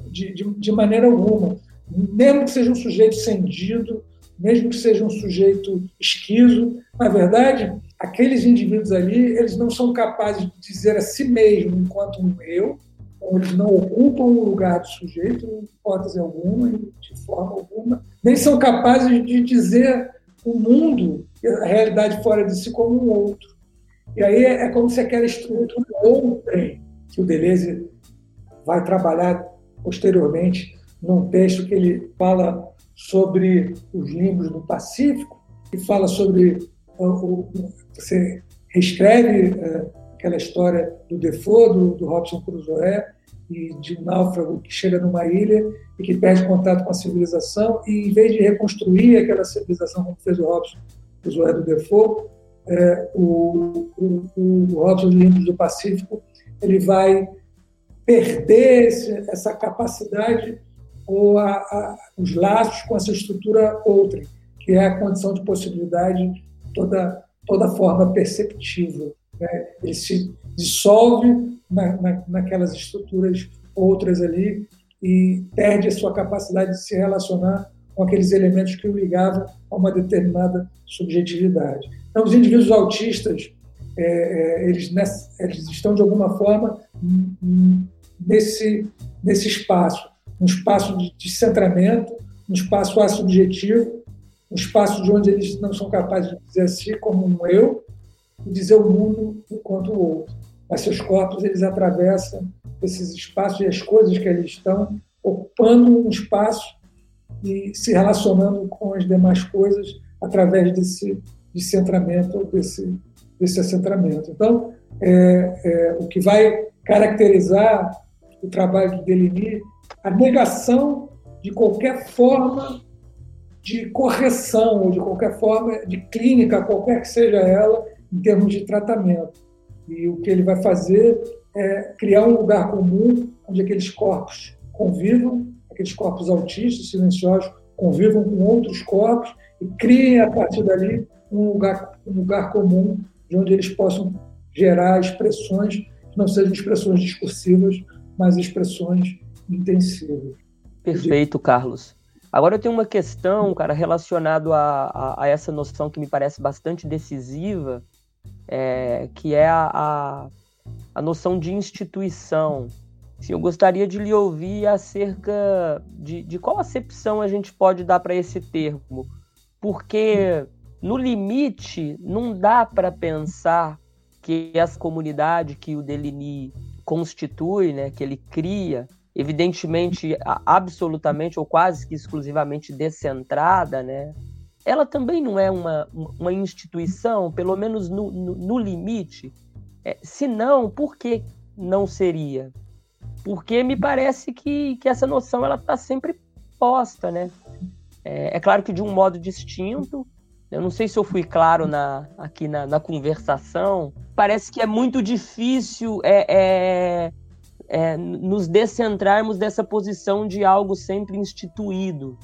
de, de, de maneira alguma. Mesmo que seja um sujeito cendido, mesmo que seja um sujeito esquizo, na verdade, aqueles indivíduos ali, eles não são capazes de dizer a si mesmo enquanto um eu, eles não ocupam o lugar do sujeito em hipótese alguma, de forma alguma, nem são capazes de dizer o mundo, a realidade fora de si, como um outro. E aí é como se aquela estrutura ontem, que o Deleuze vai trabalhar posteriormente num texto que ele fala sobre os limbos do Pacífico, e fala sobre. Você reescreve aquela história do Defoe, do, do Robson Crusoe, e de um náufrago que chega numa ilha e que perde contato com a civilização, e em vez de reconstruir aquela civilização como fez o Robson Crusoe do Defoe, é, o, o, o Robson de do Pacífico ele vai perder esse, essa capacidade ou a, a, os laços com essa estrutura outra, que é a condição de possibilidade toda toda forma perceptível. Né? Ele se dissolve na, na, naquelas estruturas outras ali e perde a sua capacidade de se relacionar com aqueles elementos que o ligavam a uma determinada subjetividade. Então, os indivíduos autistas, é, é eles, eles estão, de alguma forma, nesse, nesse espaço, um espaço de descentramento, um espaço assubjetivo, um espaço de onde eles não são capazes de dizer assim como um eu dizer o mundo enquanto o outro. Mas seus corpos, eles atravessam esses espaços e as coisas que eles estão ocupando um espaço e se relacionando com as demais coisas através desse descentramento, desse, desse assentramento. Então, é, é, o que vai caracterizar o trabalho de Deligny, a negação de qualquer forma de correção ou de qualquer forma de clínica, qualquer que seja ela, em termos de tratamento. E o que ele vai fazer é criar um lugar comum onde aqueles corpos convivam, aqueles corpos autistas, silenciosos, convivam com outros corpos e criem a partir dali um lugar, um lugar comum de onde eles possam gerar expressões que não sejam expressões discursivas, mas expressões intensivas. Perfeito, Carlos. Agora eu tenho uma questão, cara, relacionado a, a, a essa noção que me parece bastante decisiva, é, que é a, a, a, noção de instituição. Assim, eu gostaria de lhe ouvir acerca de, de qual acepção a gente pode dar para esse termo, porque no limite não dá para pensar que essa comunidade que o Deligny constitui, né, que ele cria, evidentemente absolutamente ou quase que exclusivamente descentrada, né? Ela também não é uma, uma instituição, pelo menos no, no, no limite. É, se não, por que não seria? Porque me parece que, que essa noção ela está sempre posta, né? É, é, claro que de um modo distinto. Eu não sei se eu fui claro na, aqui na, na conversação. Parece que é muito difícil é, é é, nos descentrarmos dessa posição de algo sempre instituído.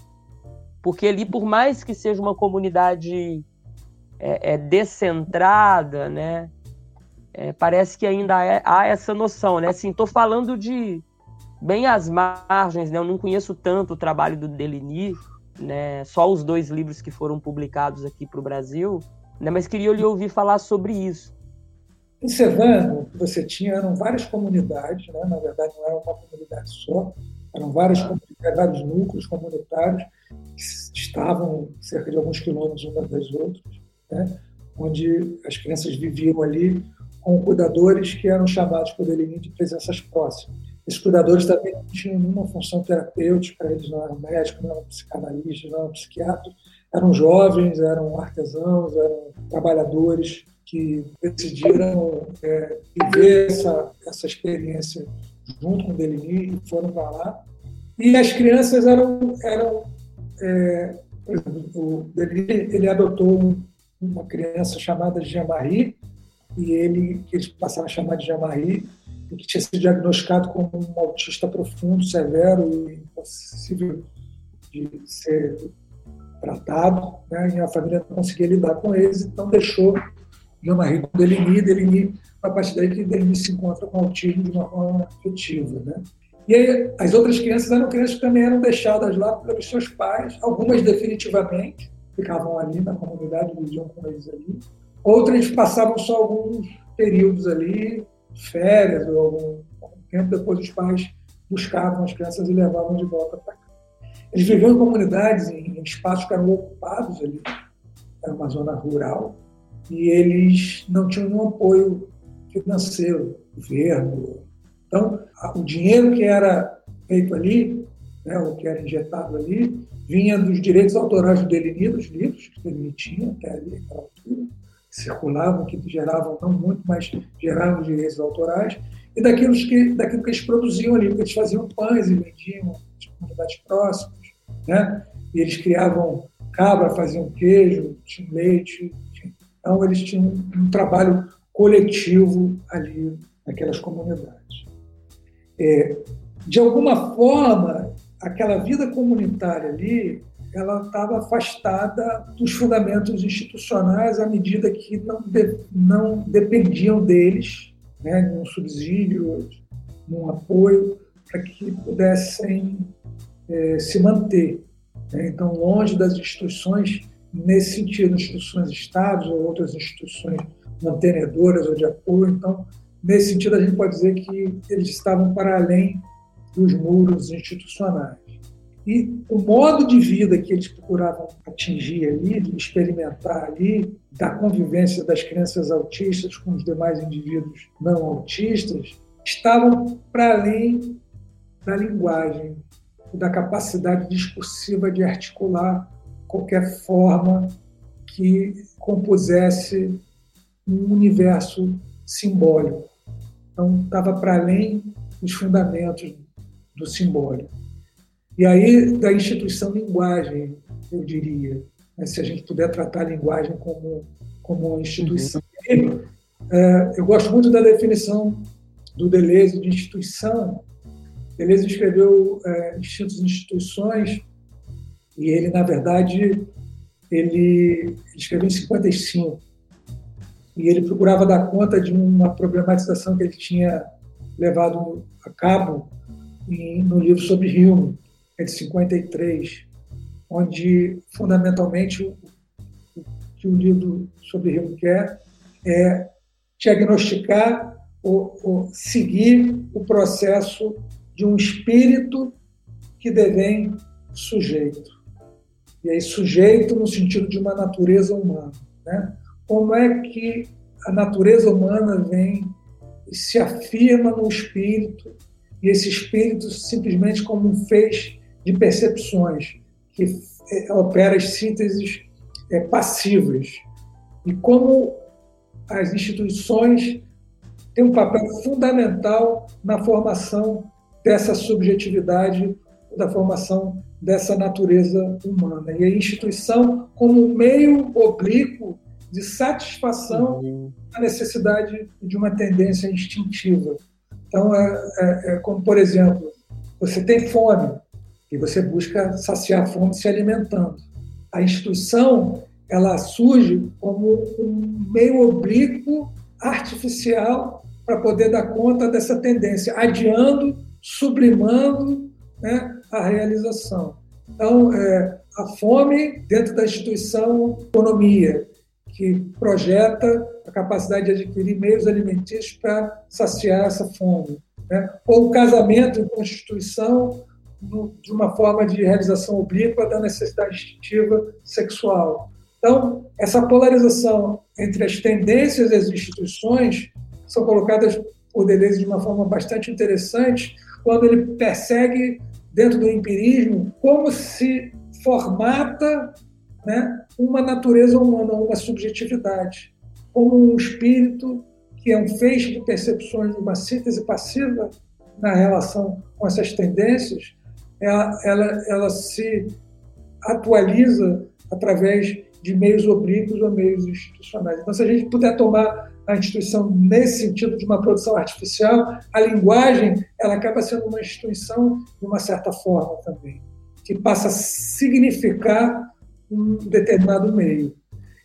Porque ali, por mais que seja uma comunidade é, é descentrada, né, é, parece que ainda é, há essa noção. Né? Assim, estou falando de bem às margens, né? eu não conheço tanto o trabalho do Deligny, né? só os dois livros que foram publicados aqui para o Brasil, né? mas queria lhe ouvir falar sobre isso. Em Sevano, você tinha eram várias comunidades, né? na verdade não era uma comunidade só, eram várias vários núcleos comunitários estavam cerca de alguns quilômetros umas das outras, né? onde as crianças viviam ali com cuidadores que eram chamados por ele de presenças próximas. Esses cuidadores também não tinham nenhuma função terapêutica, eles não eram médicos, não eram psicanalistas, não eram psiquiatras, eram jovens, eram artesãos, eram trabalhadores que decidiram é, viver essa, essa experiência junto com o Deligny e foram para lá. E as crianças eram, eram é, por exemplo, o Deligny ele adotou uma criança chamada Jean-Marie, e ele, que eles passaram a chamar de Jean-Marie, que tinha sido diagnosticado como um autista profundo, severo e impossível de ser tratado, né? e a família não conseguia lidar com eles, então deixou Jean-Marie com Deligny, Deligny, a partir daí que Deligny se encontra com autismo de uma forma afetiva. Né? E aí, as outras crianças eram crianças que também eram deixadas lá pelos seus pais, algumas definitivamente, ficavam ali na comunidade, viviam com eles ali. Outras passavam só alguns períodos ali, férias ou algum, tempo, depois os pais buscavam as crianças e levavam de volta para cá. Eles viviam em comunidades, em, em espaços que eram ocupados ali, era uma zona rural, e eles não tinham nenhum apoio financeiro, governo. Então, o dinheiro que era feito ali, né, o que era injetado ali, vinha dos direitos autorais do Deligny, dos livros que ele tinha até ali, altura, circulavam, que geravam, não muito, mas geravam direitos autorais, e daquilo que, daquilo que eles produziam ali, porque eles faziam pães e vendiam nas comunidades próximas, né? e eles criavam cabra, faziam queijo, tinham leite, enfim. então eles tinham um trabalho coletivo ali naquelas comunidades. É, de alguma forma, aquela vida comunitária ali, ela estava afastada dos fundamentos institucionais à medida que não, de, não dependiam deles, né, num subsídio, num apoio, para que pudessem é, se manter. Né? Então, longe das instituições, nesse sentido, instituições de Estados ou outras instituições mantenedoras ou de apoio. Então, nesse sentido, a gente pode dizer que eles estavam para além dos muros institucionais. E o modo de vida que eles procuravam atingir ali, experimentar ali, da convivência das crianças autistas com os demais indivíduos não autistas, estavam para além da linguagem, da capacidade discursiva de articular qualquer forma que compusesse um universo simbólico. Então, estava para além dos fundamentos do simbólico. E aí, da instituição linguagem, eu diria, né, se a gente puder tratar a linguagem como, como uma instituição. Uhum. é, eu gosto muito da definição do Deleuze de instituição. Deleuze escreveu é, Instintos e Instituições, e ele, na verdade, ele, ele escreveu em 55. E ele procurava dar conta de uma problematização que ele tinha levado a cabo no livro sobre Hume, é de 53, onde, fundamentalmente, o que o livro sobre Hume quer é diagnosticar ou, ou seguir o processo de um espírito que devém sujeito. E aí, sujeito no sentido de uma natureza humana. Né? Como é que a natureza humana vem e se afirma no espírito e esse espírito simplesmente como um feixe de percepções que é, opera as sínteses é, passivas e como as instituições têm um papel fundamental na formação dessa subjetividade, da formação dessa natureza humana. E a instituição como meio oblíquo de satisfação uhum. da necessidade de uma tendência instintiva. Então, é, é, é, como, por exemplo, você tem fome e você busca saciar a fome se alimentando. A instituição ela surge como um meio oblíquo artificial para poder dar conta dessa tendência, adiando, sublimando né, a realização. Então, é, a fome dentro da instituição economia, que projeta a capacidade de adquirir meios alimentícios para saciar essa fome. Né? Ou o casamento em constituição de uma forma de realização oblíqua da necessidade instintiva sexual. Então, essa polarização entre as tendências e as instituições são colocadas por Deleuze de uma forma bastante interessante quando ele persegue, dentro do empirismo, como se formata né, uma natureza humana, uma subjetividade, como um espírito que é um feixe de percepções, uma síntese passiva na relação com essas tendências, ela, ela, ela se atualiza através de meios oblíquos ou meios institucionais. Então, se a gente puder tomar a instituição nesse sentido de uma produção artificial, a linguagem ela acaba sendo uma instituição de uma certa forma também, que passa a significar um determinado meio.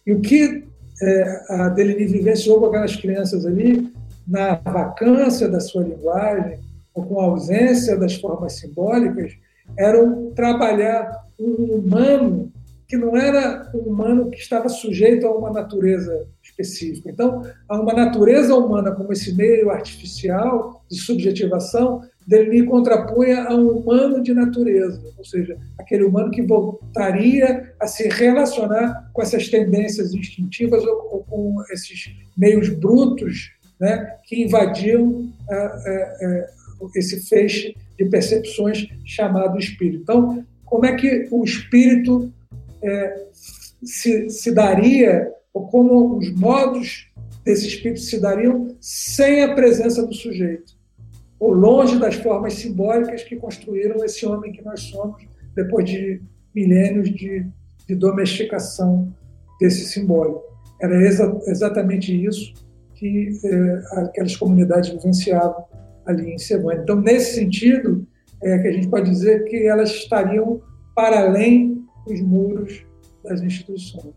E o que é, a Deline vivenciou com aquelas crianças ali, na vacância da sua linguagem, ou com a ausência das formas simbólicas, eram trabalhar um humano que não era um humano que estava sujeito a uma natureza específica. Então, a uma natureza humana como esse meio artificial de subjetivação Denis contrapunha a um humano de natureza, ou seja, aquele humano que voltaria a se relacionar com essas tendências instintivas ou, ou com esses meios brutos né, que invadiam é, é, esse feixe de percepções chamado espírito. Então, como é que o espírito é, se, se daria ou como os modos desse espírito se dariam sem a presença do sujeito, ou longe das formas simbólicas que construíram esse homem que nós somos depois de milênios de, de domesticação desse simbólico. Era exa exatamente isso que eh, aquelas comunidades vivenciavam ali em Sevânia. Então, nesse sentido, é que a gente pode dizer que elas estariam para além dos muros das instituições.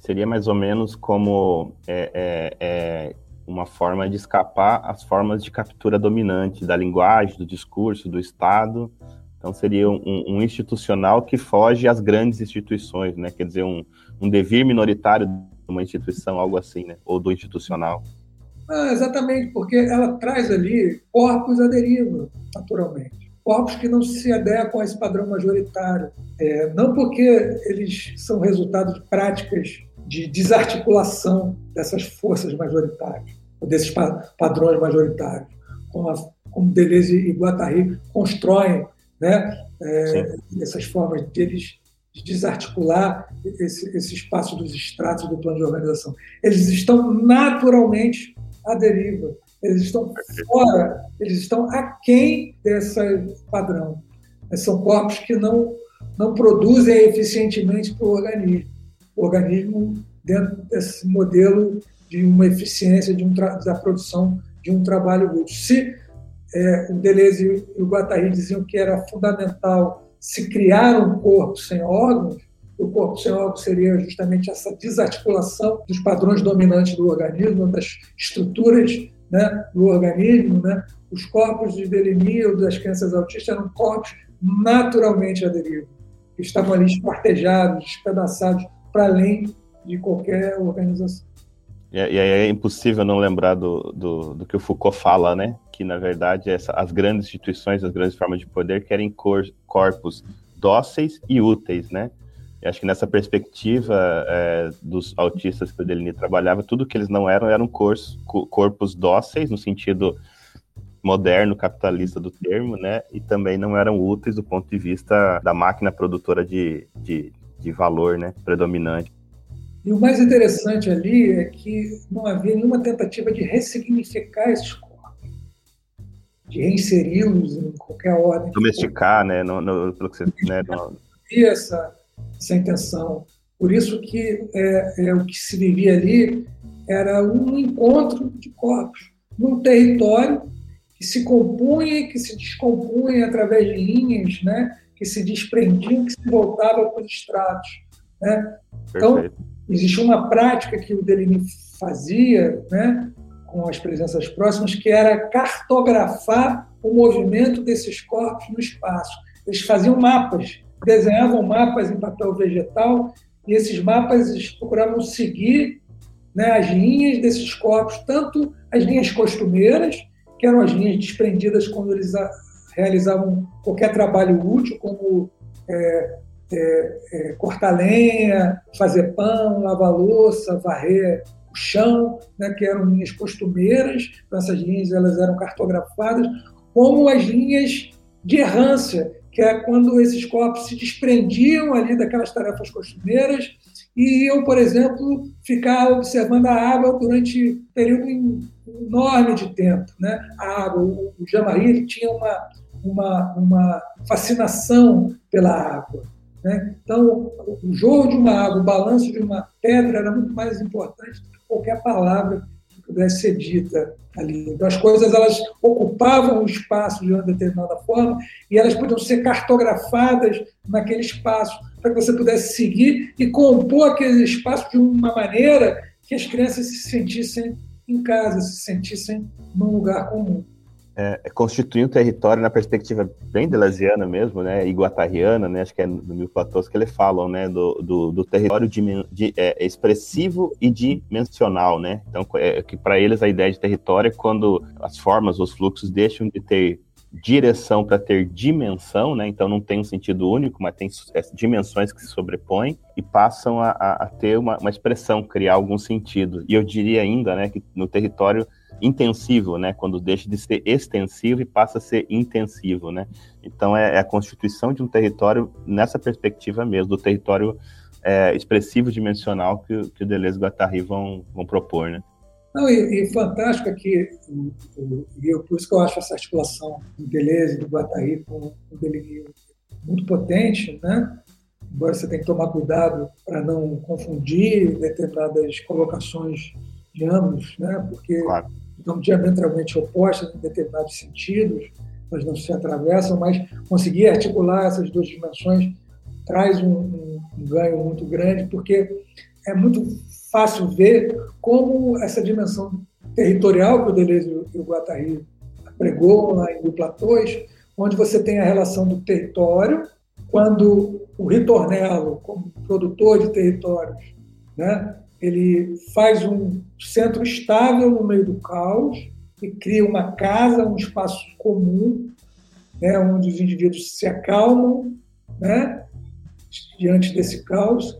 Seria mais ou menos como é, é, é uma forma de escapar às formas de captura dominante da linguagem, do discurso, do Estado. Então seria um, um institucional que foge às grandes instituições, né? Quer dizer, um, um devir minoritário de uma instituição, algo assim, né? Ou do institucional. Ah, exatamente, porque ela traz ali corpos à deriva, naturalmente corpos que não se adequam a esse padrão majoritário. É, não porque eles são resultado de práticas de desarticulação dessas forças majoritárias, desses padrões majoritários, como, a, como Deleuze e Guattari constroem né, é, essas formas deles de desarticular esse, esse espaço dos estratos do plano de organização. Eles estão naturalmente à deriva eles estão fora, eles estão aquém desse padrão. São corpos que não, não produzem eficientemente para o organismo. Organismo, dentro desse modelo de uma eficiência de um da produção de um trabalho útil. Se é, o Deleuze e o Guattari diziam que era fundamental se criar um corpo sem órgãos, o corpo sem órgãos seria justamente essa desarticulação dos padrões dominantes do organismo, das estruturas né, do organismo, né, os corpos de Delimir das crianças autistas eram corpos naturalmente à deriva, que estavam ali espartejados, despedaçados, para além de qualquer organização. E, aí é impossível não lembrar do, do, do, que o Foucault fala, né? Que, na verdade, essa, as grandes instituições, as grandes formas de poder querem cor, corpos dóceis e úteis, né? E acho que nessa perspectiva é, dos autistas que o Delini trabalhava, tudo que eles não eram eram cor, corpos dóceis, no sentido moderno, capitalista do termo, né? E também não eram úteis do ponto de vista da máquina produtora de, de, de valor, né? Predominante. E o mais interessante ali é que não havia nenhuma tentativa de ressignificar esses corpos, de reinseri-los em qualquer ordem. Domesticar, né? No, no, pelo que você, né? No... essa essa intenção. Por isso que é, é, o que se vivia ali era um encontro de corpos num território que se compunha e que se descompunha através de linhas, né, que se desprendiam, que se voltavam para os estratos. Né? Então, existia uma prática que o Deligny fazia né, com as presenças próximas, que era cartografar o movimento desses corpos no espaço. Eles faziam mapas desenhavam mapas em papel vegetal e esses mapas eles procuravam seguir né, as linhas desses corpos, tanto as linhas costumeiras, que eram as linhas desprendidas quando eles realizavam qualquer trabalho útil, como é, é, é, cortar lenha, fazer pão, lavar louça, varrer o chão, né, que eram linhas costumeiras, então essas linhas elas eram cartografadas, como as linhas de errância, que é quando esses corpos se desprendiam ali daquelas tarefas costumeiras e iam, por exemplo, ficar observando a água durante um período enorme de tempo. Né? A água, o, o Jean-Marie tinha uma, uma, uma fascinação pela água. Né? Então, o jogo de uma água, o balanço de uma pedra era muito mais importante do que qualquer palavra que pudesse ser dita ali. Então, as coisas elas ocupavam o espaço de uma determinada forma e elas podiam ser cartografadas naquele espaço para que você pudesse seguir e compor aquele espaço de uma maneira que as crianças se sentissem em casa, se sentissem num lugar comum é, é, constituir um território na perspectiva bem deleuziana mesmo, né, iguatariana, né, acho que é no Mil Platôs que eles falam, né, do, do, do território de, de, é, expressivo e dimensional, né, então é, que para eles a ideia de território é quando as formas, os fluxos deixam de ter direção para ter dimensão, né? Então não tem um sentido único, mas tem é, dimensões que se sobrepõem e passam a, a, a ter uma, uma, expressão, criar algum sentido. E eu diria ainda, né, que no território intensivo, né? Quando deixa de ser extensivo e passa a ser intensivo, né? Então é, é a constituição de um território nessa perspectiva mesmo, do território é, expressivo dimensional que, que o Deleuze e o Guattari vão, vão propor, né? Não, e, e fantástico é que, e por isso que eu acho essa articulação do Deleuze e do Guattari com o Deleuze muito potente, né? embora você tenha que tomar cuidado para não confundir determinadas colocações de ambos, né? porque claro. Estão diametralmente opostas em determinados sentidos, elas não se atravessam, mas conseguir articular essas duas dimensões traz um, um, um ganho muito grande, porque é muito fácil ver como essa dimensão territorial que o Deleuze e o Guattari pregou lá em Platões, onde você tem a relação do território, quando o Ritornello, como produtor de territórios, né, ele faz um centro estável no meio do caos e cria uma casa, um espaço comum, né, onde os indivíduos se acalmam né, diante desse caos.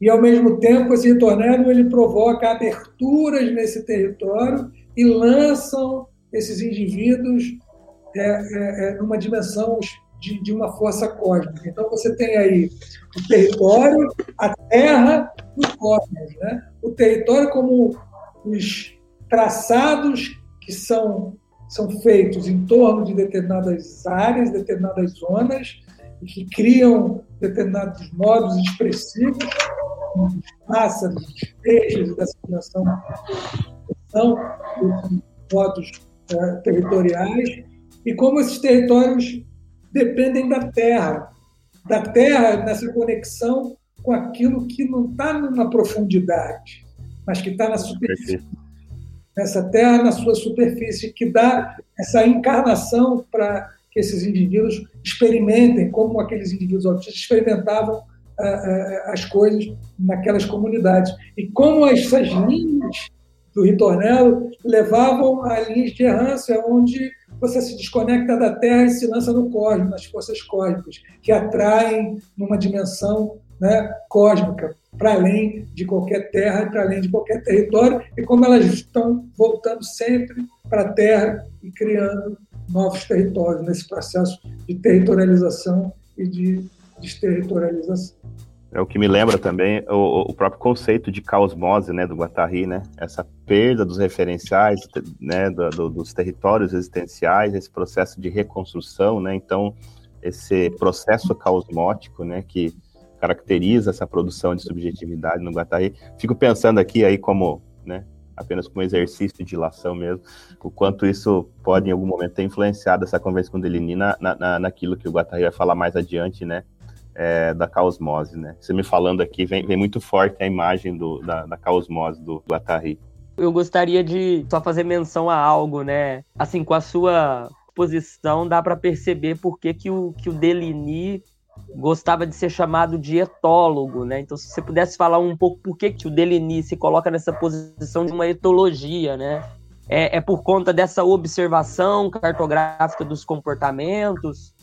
E, ao mesmo tempo, esse Ritornello ele provoca aberturas nesse território e lançam esses indivíduos é, é, é numa dimensão de, de uma força cósmica. Então, você tem aí o território, a terra e o cosmos. Né? O território como os traçados que são, são feitos em torno de determinadas áreas, determinadas zonas, e que criam determinados modos expressivos, os pássaros, os peixes dessa dimensão, são modos é, territoriais, e como esses territórios dependem da terra, da terra nessa conexão com aquilo que não está na profundidade, mas que está na superfície. Essa terra na sua superfície, que dá essa encarnação para que esses indivíduos experimentem, como aqueles indivíduos autistas experimentavam ah, ah, as coisas naquelas comunidades. E como essas linhas do Ritornello levavam a linhas de errância, onde você se desconecta da Terra e se lança no cosmos, nas forças cósmicas, que atraem numa dimensão né, cósmica, para além de qualquer terra e para além de qualquer território, e como elas estão voltando sempre para a Terra e criando novos territórios nesse processo de territorialização e de desterritorialização. É o que me lembra também o, o próprio conceito de caosmose, né, do Guattari, né, essa perda dos referenciais, né, do, do, dos territórios existenciais, esse processo de reconstrução, né, então esse processo caosmótico, né, que caracteriza essa produção de subjetividade no Guattari. Fico pensando aqui aí como, né, apenas como exercício de dilação mesmo, o quanto isso pode em algum momento ter influenciado essa conversa com Delini na, na, naquilo que o Guattari vai falar mais adiante, né, é, da caosmose, né? Você me falando aqui, vem, vem muito forte a imagem do, da, da caosmose do, Atari. Eu gostaria de só fazer menção a algo, né? Assim, com a sua posição, dá para perceber por que, que, o, que o Deligny gostava de ser chamado de etólogo, né? Então, se você pudesse falar um pouco por que, que o Deligny se coloca nessa posição de uma etologia, né? É, é por conta dessa observação cartográfica dos comportamentos?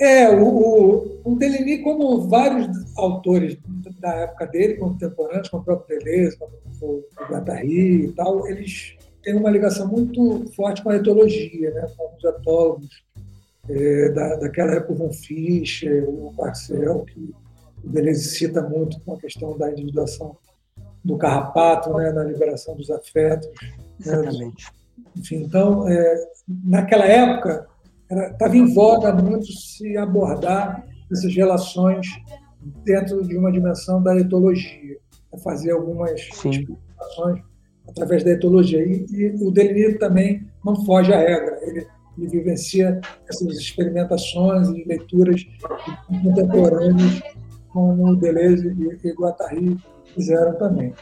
É, o, o, o como vários autores da época dele, contemporâneos, como o próprio Deleuze, como o Guattari e tal, eles têm uma ligação muito forte com a etologia, né, com os etólogos é, da, daquela época, o Von Fischer, o Marcel, que o Deleuze cita muito com a questão da individuação do carrapato, né, na liberação dos afetos. Né, Exatamente. Né, enfim, então, é, naquela época, estava em voga muito se abordar essas relações dentro de uma dimensão da etologia, fazer algumas explicações através da etologia. E, e o Denis também não foge à regra, ele, ele vivencia essas experimentações e leituras contemporâneas, como Deleuze e, e Guattari fizeram também.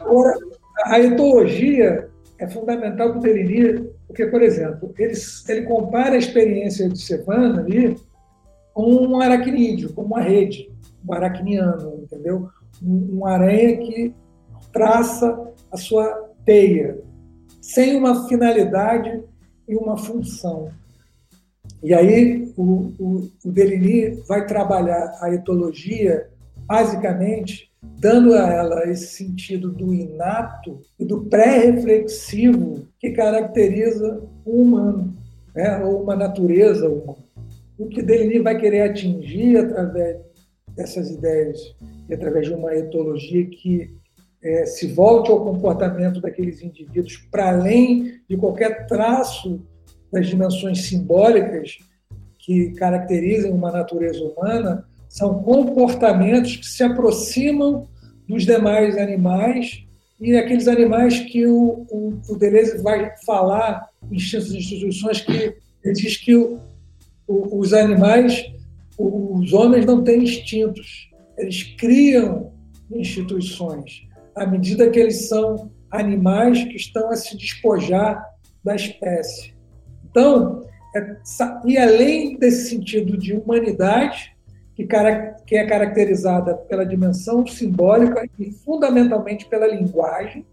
Agora, a etologia é fundamental para o Deligny, porque, por exemplo, ele, ele compara a experiência de Sevana ali com um aracnídeo, com uma rede, um aracniano, entendeu? Um, um aranha que traça a sua teia, sem uma finalidade e uma função. E aí o, o, o vai trabalhar a etologia basicamente dando a ela esse sentido do inato e do pré-reflexivo que caracteriza o humano, né? ou uma natureza humana. O que Deligny vai querer atingir através dessas ideias e através de uma etologia que é, se volte ao comportamento daqueles indivíduos para além de qualquer traço das dimensões simbólicas que caracterizam uma natureza humana, são comportamentos que se aproximam dos demais animais e aqueles animais que o, o, o Deleuze vai falar em Instintos e Instituições, que ele diz que o, os animais, os homens não têm instintos, eles criam instituições à medida que eles são animais que estão a se despojar da espécie. Então, é, e além desse sentido de humanidade, que, cara, que é caracterizada pela dimensão simbólica e fundamentalmente pela linguagem,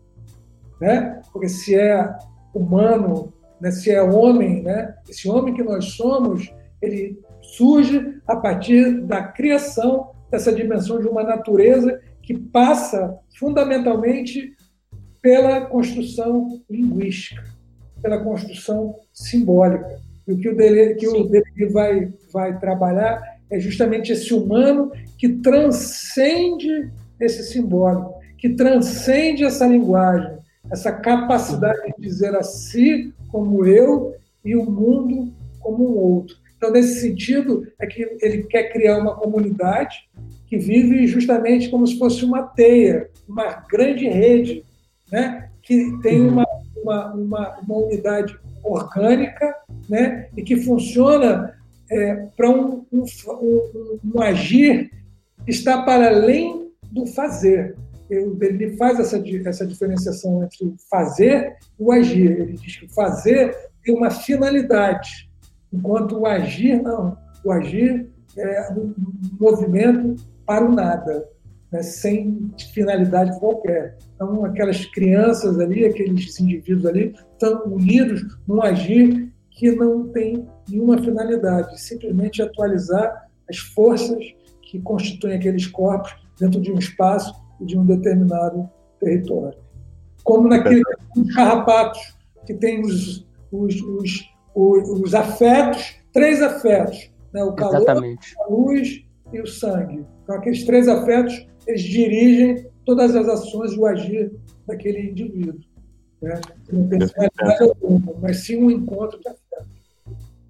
né? porque se é humano, né? se é homem, né? esse homem que nós somos, ele surge a partir da criação dessa dimensão de uma natureza que passa fundamentalmente pela construção linguística, pela construção simbólica. E o que o Deleuze, que o Deleuze vai, vai trabalhar é justamente esse humano que transcende esse simbólico, que transcende essa linguagem, essa capacidade de dizer a si como eu e o mundo como um outro. Então, nesse sentido, é que ele quer criar uma comunidade que vive justamente como se fosse uma teia, uma grande rede, né? que tem uma, uma, uma, uma unidade orgânica né? e que funciona é, para um, um, um, um, agir que está para além do fazer. Ele faz essa, essa diferenciação entre o fazer e o agir. Ele diz que o fazer tem uma finalidade, enquanto o agir não. O agir é um movimento para o nada, né, sem finalidade qualquer. Então, aquelas crianças ali, aqueles indivíduos ali, estão unidos num agir que não tem nenhuma finalidade, simplesmente atualizar as forças que constituem aqueles corpos dentro de um espaço e de um determinado território. Como naqueles carrapatos, que tem os, os, os, os, afetos, três afetos, né? o calor, Exatamente. a luz e o sangue. Então, aqueles três afetos, eles dirigem todas as ações e o agir daquele indivíduo. Né? Não tem alguma, mas sim um encontro de afetos.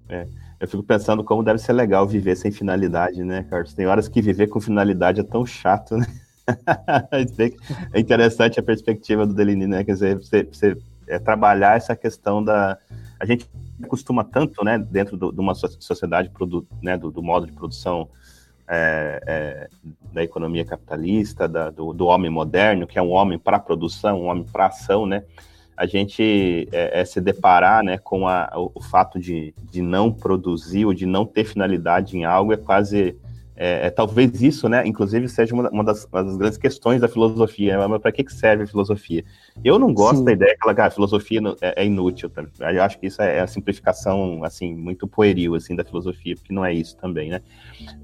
É. Eu fico pensando como deve ser legal viver sem finalidade, né, Carlos? Tem horas que viver com finalidade é tão chato, né? é interessante a perspectiva do Delini, né? Quer dizer, você, você é, trabalhar essa questão da. A gente costuma tanto, né, dentro do, de uma sociedade produ, né, do, do modo de produção é, é, da economia capitalista, da, do, do, homem moderno, que é um homem para produção, um homem para ação, né? A gente é, é, se deparar né, com a, o, o, fato de, de não produzir ou de não ter finalidade em algo é quase é, talvez isso, né, inclusive, seja uma, uma, das, uma das, grandes questões da filosofia. Né? Mas para que, que serve a filosofia? Eu não gosto Sim. da ideia que ah, a filosofia é, é inútil. Tá? Eu acho que isso é, é, a simplificação assim muito pueril assim da filosofia, porque não é isso também, né?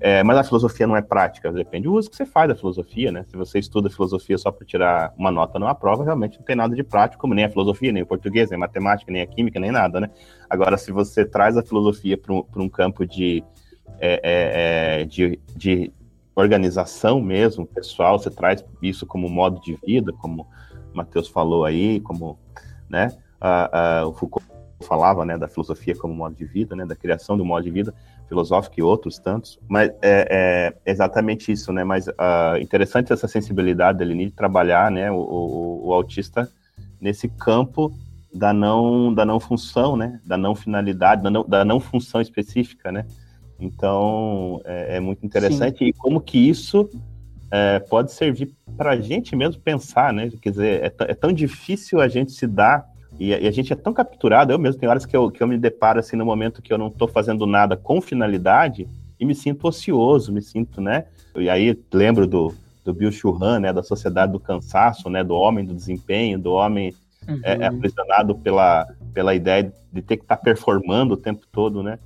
É, mas a filosofia não é prática. Depende do uso que você faz da filosofia, né? Se você estuda filosofia só para tirar uma nota numa prova, realmente não tem nada de prático, como nem a filosofia, nem o português, nem a matemática, nem a química, nem nada, né? Agora, se você traz a filosofia para um, um campo de é, é, é, de, de organização mesmo, pessoal, você traz isso como modo de vida, como o Matheus falou aí, como né, a, a, o Foucault falava né, da filosofia como modo de vida, né, da criação do modo de vida filosófico e outros tantos, mas é, é exatamente isso, né, mas uh, interessante essa sensibilidade da Lini de trabalhar né, o, o, o, autista nesse campo da não, da não função, né, da não finalidade, da não, da não função específica, né, então, é, é muito interessante. Sim. E como que isso é, pode servir para a gente mesmo pensar, né? Quer dizer, é, é, tão difícil a gente se dar, e, e, a gente é tão capturado, eu mesmo, tem horas que eu, que eu me deparo, assim, no momento que eu não estou fazendo nada com finalidade, e me sinto ocioso, me sinto, né? E aí lembro do, do Bill Churran, né? Da sociedade do cansaço, né? Do homem do desempenho, do homem uhum. é, é aprisionado pela, pela ideia de ter que estar tá performando o tempo todo, né?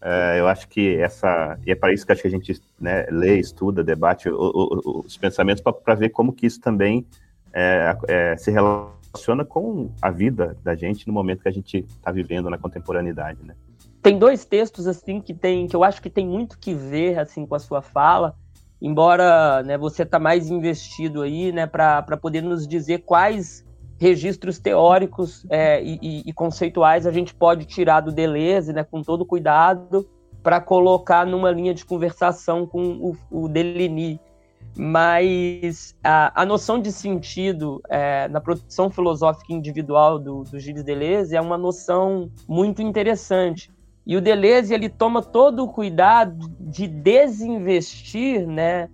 É, eu acho que essa. E é para isso que acho que a gente né, lê, estuda, debate o, o, os pensamentos para ver como que isso também é, é, se relaciona com a vida da gente no momento que a gente está vivendo na contemporaneidade, né? Tem dois textos assim que tem que eu acho que tem muito que ver assim com a sua fala embora né, você está mais investido aí né, para poder nos dizer quais registros teóricos é, e, e, conceituais a gente pode tirar do Deleuze, né, com todo cuidado, para colocar numa linha de conversação com o, o. Mas a, a, noção de sentido é, na produção filosófica individual do, do Gilles Deleuze é uma noção muito interessante. E o Deleuze ele toma todo o cuidado de desinvestir, né,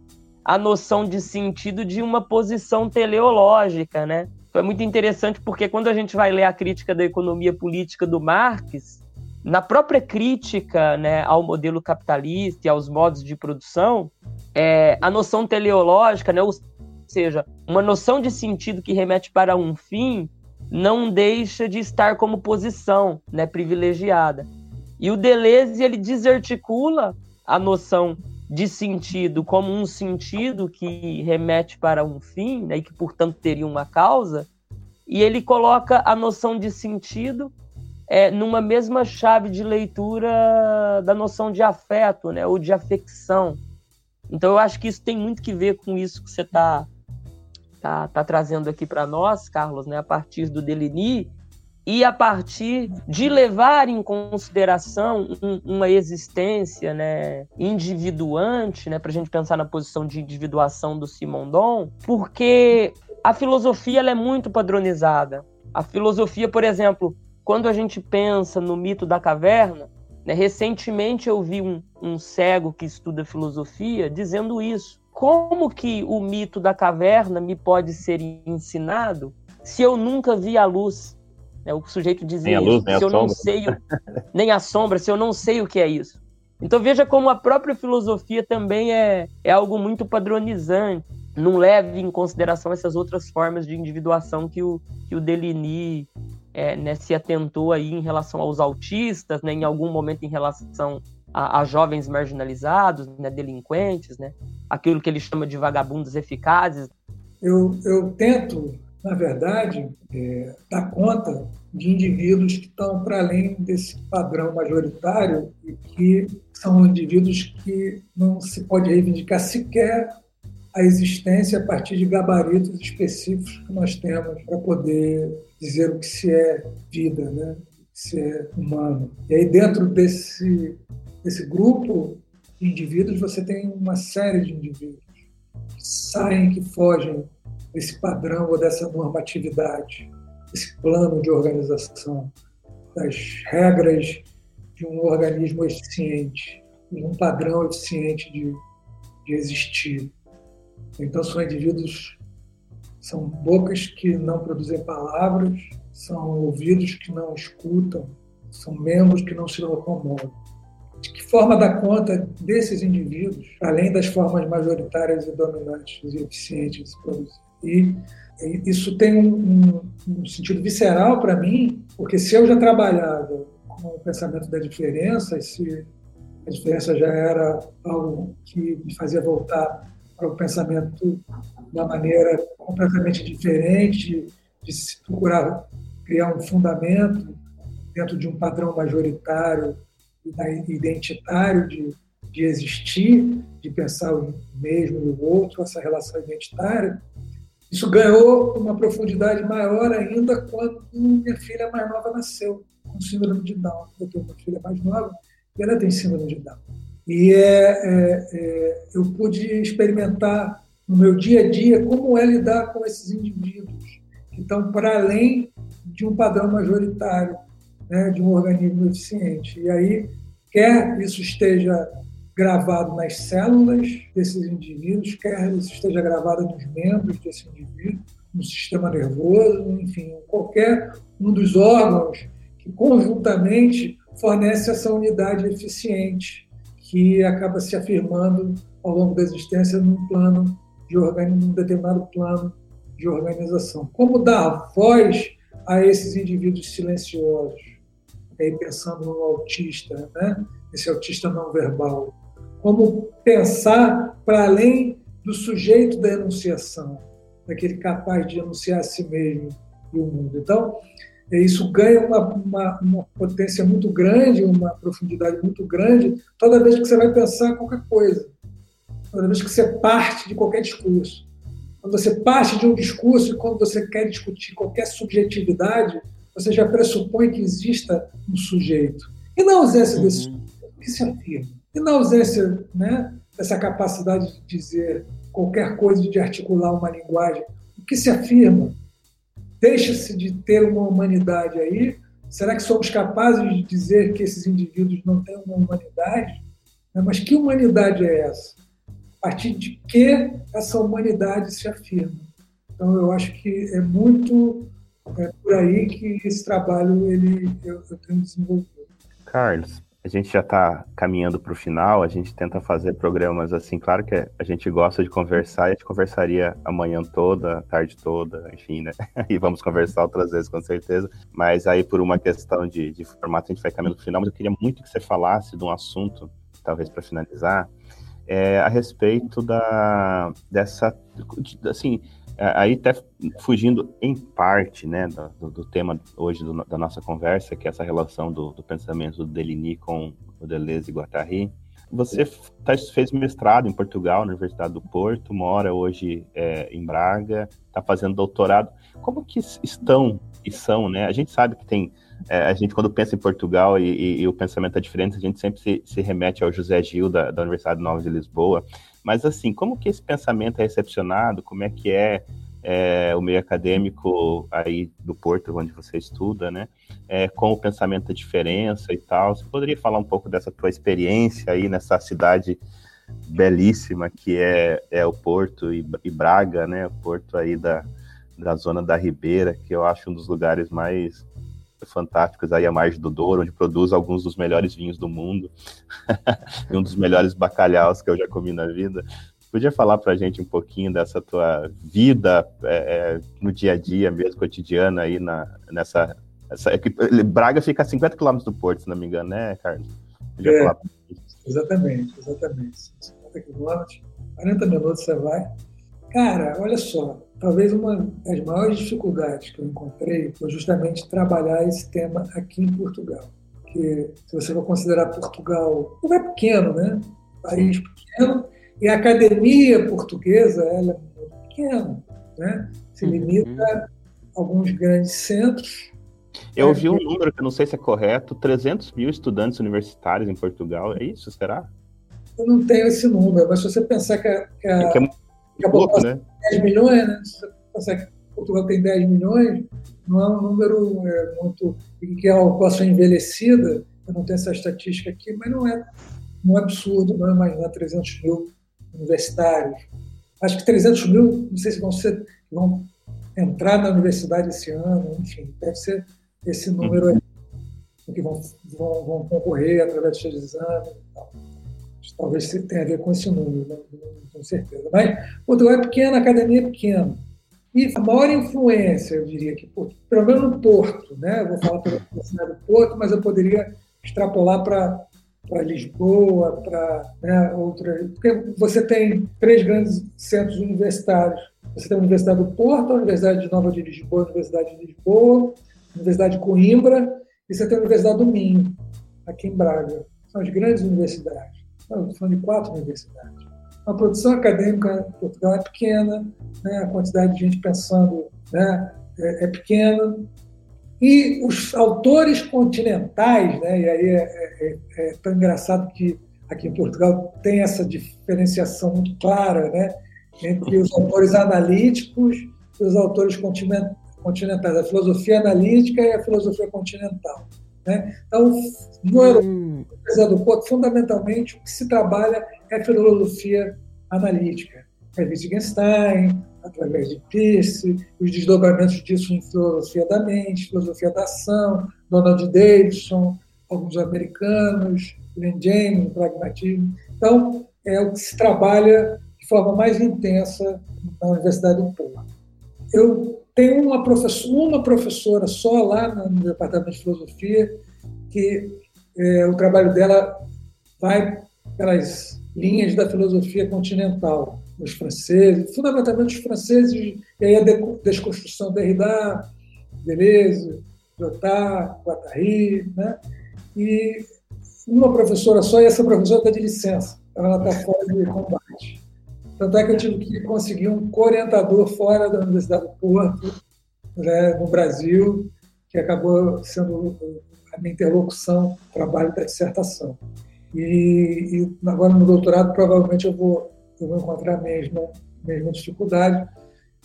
a noção de sentido de uma posição teleológica, né? Foi muito interessante porque quando a gente vai ler a crítica da economia política do Marx, na própria crítica né, ao modelo capitalista e aos modos de produção, é, a noção teleológica, né, ou seja, uma noção de sentido que remete para um fim, não deixa de estar como posição né, privilegiada. E o Deleuze ele desarticula a noção de sentido como um sentido que remete para um fim, né, e que, portanto, teria uma causa, e ele coloca a noção de sentido é, numa mesma chave de leitura da noção de afeto, né, ou de afecção. Então, eu acho que isso tem muito que ver com isso que você está tá, tá trazendo aqui para nós, Carlos, né, a partir do Deligny, e a partir de levar em consideração um, uma existência né, individuante, né, para a gente pensar na posição de individuação do Simondon, porque a filosofia ela é muito padronizada. A filosofia, por exemplo, quando a gente pensa no mito da caverna, né, recentemente eu vi um, um cego que estuda filosofia dizendo isso. Como que o mito da caverna me pode ser ensinado se eu nunca vi a luz? Né? O sujeito dizia luz, isso. Se eu não sei, nem a sombra, se eu não sei o que é isso. Então veja como a própria filosofia também é, é algo muito padronizante. Não leve em consideração essas outras formas de individuação que o, que o é, né, se atentou aí em relação aos autistas, né, em algum momento em relação a, a jovens marginalizados, né, delinquentes, né, aquilo que ele chama de vagabundos eficazes. Eu, eu tento na verdade, é, dá conta de indivíduos que estão para além desse padrão majoritário e que são indivíduos que não se pode reivindicar sequer a existência a partir de gabaritos específicos que nós temos para poder dizer o que se é vida, né? se é humano. E aí, dentro desse, desse grupo de indivíduos, você tem uma série de indivíduos que saem, que fogem desse padrão ou dessa normatividade, esse plano de organização, das regras de um organismo eficiente, de um padrão eficiente de, de existir. Então, são indivíduos, são bocas que não produzem palavras, são ouvidos que não escutam, são membros que não se locomovem. De que forma dar conta desses indivíduos, além das formas majoritárias e dominantes e eficientes de se produzir? E isso tem um, um, um sentido visceral para mim, porque se eu já trabalhava com o pensamento da diferença, se a diferença já era algo que me fazia voltar para o pensamento uma maneira completamente diferente, de se procurar criar um fundamento dentro de um padrão majoritário e identitário de, de existir, de pensar o mesmo e o outro, essa relação identitária, isso ganhou uma profundidade maior ainda quando minha filha mais nova nasceu com síndrome de Down. Eu tenho uma filha mais nova e ela tem síndrome de Down. E é, é, é, eu pude experimentar no meu dia a dia como é lidar com esses indivíduos que estão para além de um padrão majoritário, né, de um organismo eficiente. E aí, quer isso esteja gravado nas células desses indivíduos, quer isso esteja gravado nos membros desse indivíduo, no sistema nervoso, enfim, qualquer um dos órgãos que conjuntamente fornece essa unidade eficiente que acaba se afirmando ao longo da existência num plano de num determinado plano de organização. Como dar voz a esses indivíduos silenciosos? aí pensando no autista, né? esse autista não verbal como pensar para além do sujeito da enunciação, daquele capaz de enunciar a si mesmo e o mundo. Então, isso ganha uma, uma, uma, potência muito grande, uma profundidade muito grande, toda vez que você vai pensar qualquer coisa. Toda vez que você parte de qualquer discurso. Quando você parte de um discurso e quando você quer discutir qualquer subjetividade, você já pressupõe que exista um sujeito. E na ausência uhum. desse sujeito, o que se afirma? E na ausência né, dessa capacidade de dizer qualquer coisa, de articular uma linguagem, o que se afirma? Deixa-se de ter uma humanidade aí? Será que somos capazes de dizer que esses indivíduos não têm uma humanidade? Mas que humanidade é essa? A partir de que essa humanidade se afirma? Então, eu acho que é muito é por aí que esse trabalho ele, eu, eu tenho desenvolvido. Carlos, a gente já está caminhando para o final, a gente tenta fazer programas assim, claro que a gente gosta de conversar, e a gente conversaria amanhã toda, tarde toda, enfim, né? E vamos conversar outras vezes, com certeza. Mas aí, por uma questão de, de formato, a gente vai caminhando para o final, mas eu queria muito que você falasse de um assunto, talvez para finalizar, é, a respeito da, dessa, assim, aí até fugindo em parte né, do, do tema hoje do, da nossa conversa, que é essa relação do, do pensamento do Deligny com o Deleuze e Guattari, você tá, fez mestrado em Portugal, na Universidade do Porto, mora hoje é, em Braga, está fazendo doutorado. Como que estão e são, né? A gente sabe que tem, é, a gente quando pensa em Portugal e, e, e, o pensamento é diferente, a gente sempre se, se remete ao José Gil da, da Universidade Nova de Lisboa, mas assim, como que esse pensamento é recepcionado? Como é que é, é o meio acadêmico aí do Porto, onde você estuda, né? É, com o pensamento da diferença e tal. Você poderia falar um pouco dessa tua experiência aí nessa cidade belíssima que é, é o Porto e, e Braga, né? O Porto aí da, da zona da Ribeira, que eu acho um dos lugares mais fantásticos aí à margem do Douro, onde produz alguns dos melhores vinhos do mundo e um dos melhores bacalhaus que eu já comi na vida. Podia falar para a gente um pouquinho dessa tua vida é, é, no dia a dia, mesmo cotidiana aí na, nessa. Essa, Braga fica a 50 quilômetros do Porto, se não me engano, né, Carlos? Podia é, falar exatamente, exatamente. 50 quilômetros, 40 minutos você vai. Cara, olha só, talvez uma das maiores dificuldades que eu encontrei foi justamente trabalhar esse tema aqui em Portugal. Porque se você for considerar Portugal, não é pequeno, né? País pequeno, e a academia portuguesa ela é muito pequena, né? Se uhum. limita a alguns grandes centros. Eu vi um número que eu não sei se é correto, 300 mil estudantes universitários em Portugal, é isso, será? Eu não tenho esse número, mas se você pensar que a, que a, é que é que a pouco, né? 10 milhões, né? Se você que Portugal tem 10 milhões, não é um número é, muito. que é uma população envelhecida, eu não tenho essa estatística aqui, mas não é, não é absurdo, não é imaginar 300 mil universitários. Acho que 300 mil, não sei se vão, ser, vão entrar na universidade esse ano, enfim, deve ser esse número aí, que vão, vão, vão concorrer através de seus exames e tal. Talvez tenha a ver com esse número, não, não tenho certeza. Mas Portugal é pequeno, a academia é pequena. E a maior influência, eu diria que, pelo menos no Porto, né? Eu vou falar pela Universidade do Porto, mas eu poderia extrapolar para para Lisboa, para né, outras. Porque você tem três grandes centros universitários. Você tem a Universidade do Porto, a Universidade de Nova de Lisboa, a Universidade de Lisboa, a Universidade de Coimbra, e você tem a Universidade do Minho, aqui em Braga. São as grandes universidades. Falando de quatro universidades. A produção acadêmica em Portugal é pequena, né? a quantidade de gente pensando né? é, é pequena, e os autores continentais, né, e aí é, é, é, é, tão engraçado que aqui em Portugal tem essa diferenciação muito clara né, entre os autores analíticos e os autores continentais, a filosofia analítica e a filosofia continental. Né? Então, no hum. do Porto, fundamentalmente, o que se trabalha é filosofia analítica. É Wittgenstein, através de Peirce, os desdobramentos disso em filosofia da mente, filosofia da ação, Donald Davidson, alguns americanos, Len James, pragmatismo. Então, é o que se trabalha de forma mais intensa na Universidade do Porto. Eu tenho uma professora, uma professora só lá no departamento de filosofia que é, o trabalho dela vai pelas linhas da filosofia continental os franceses, fundamentalmente os franceses, e aí a desconstrução Derrida, Deleuze, Lyotard, Guattari, né? e uma professora só, e essa professora está de licença, ela está fora de combate. Tanto é que eu tive que conseguir um orientador fora da Universidade do Porto, né, no Brasil, que acabou sendo a minha interlocução, trabalho da dissertação. E, e, agora no doutorado provavelmente eu vou, eu vou encontrar a mesma, mesma dificuldade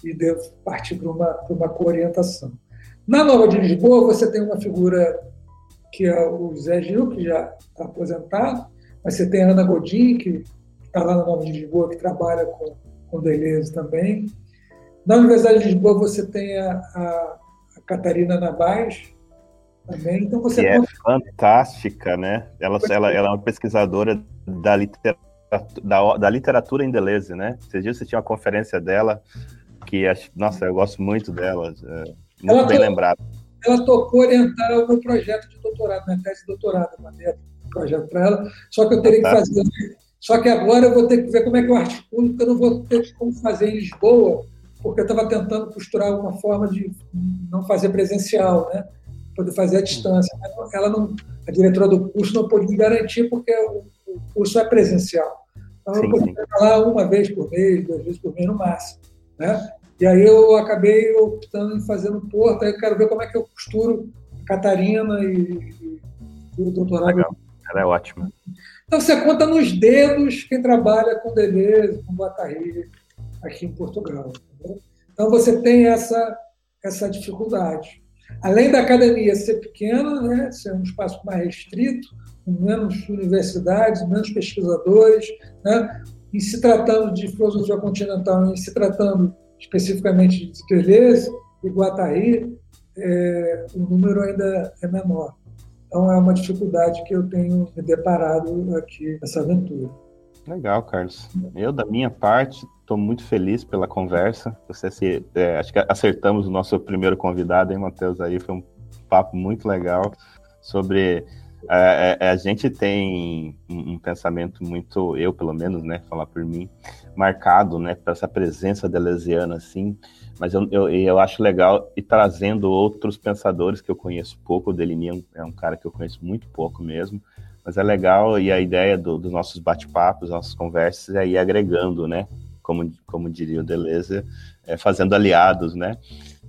e devo partir para uma, para uma coorientação. Na Nova de Lisboa você tem uma figura que é o Zé Gil, que já está aposentado, mas você tem a Ana Godin, que está lá na Nova de Lisboa, que trabalha com, com Deleuze também. Na Universidade de Lisboa você tem a, a, a Catarina Nabais, também. Então você que é fantástica, né? Ela, ela, ela é uma pesquisadora da literatura, da, da literatura em Deleuze, né? Esses dias você tinha uma conferência dela que, nossa, eu gosto muito dela, é, muito ela bem lembrada. Ela tocou orientar o meu projeto de doutorado, minha tese de doutorado, mandei um projeto para ela, só que eu teria que fazer. Só que agora eu vou ter que ver como é que eu articulo, porque eu não vou ter como fazer em Lisboa, porque eu estava tentando costurar uma forma de não fazer presencial, né? poder fazer à distância. Mas ela não, a diretora do curso não pôde me garantir porque o, o curso é presencial. Então, sim, eu podia lá uma vez por mês, duas vezes por mês no máximo. Né? E aí eu acabei optando em fazer no Porto, aí eu quero ver como é que eu costuro a Catarina e, e o doutorado. Legal. Ela é ótima. Então você conta nos dedos quem trabalha com Deleuze, com Guattari, aqui em Portugal. Entendeu? Então você tem essa, essa dificuldade. Além da academia ser pequena, né, ser um espaço mais restrito, com menos universidades, menos pesquisadores, né, e se tratando de filosofia continental, e se tratando especificamente de Deleuze e Guattari, é, o número ainda é menor. Então é uma dificuldade que eu tenho me deparado aqui nessa aventura. Legal, Carlos. Eu, da minha parte, estou muito feliz pela conversa. Você se, é, acho que acertamos o nosso primeiro convidado, hein, Matheus? Aí foi um papo muito legal sobre é, é, a gente tem um, um, pensamento muito, eu pelo menos, né, falar por mim, marcado, né, para essa presença deleuziana, assim, mas eu, eu, eu, acho legal ir trazendo outros pensadores que eu conheço pouco, o Delinian é um cara que eu conheço muito pouco mesmo, mas é legal e a ideia do, dos nossos bate-papos, nossas conversas é ir agregando, né? Como, como diria o Deleuze, é, fazendo aliados, né?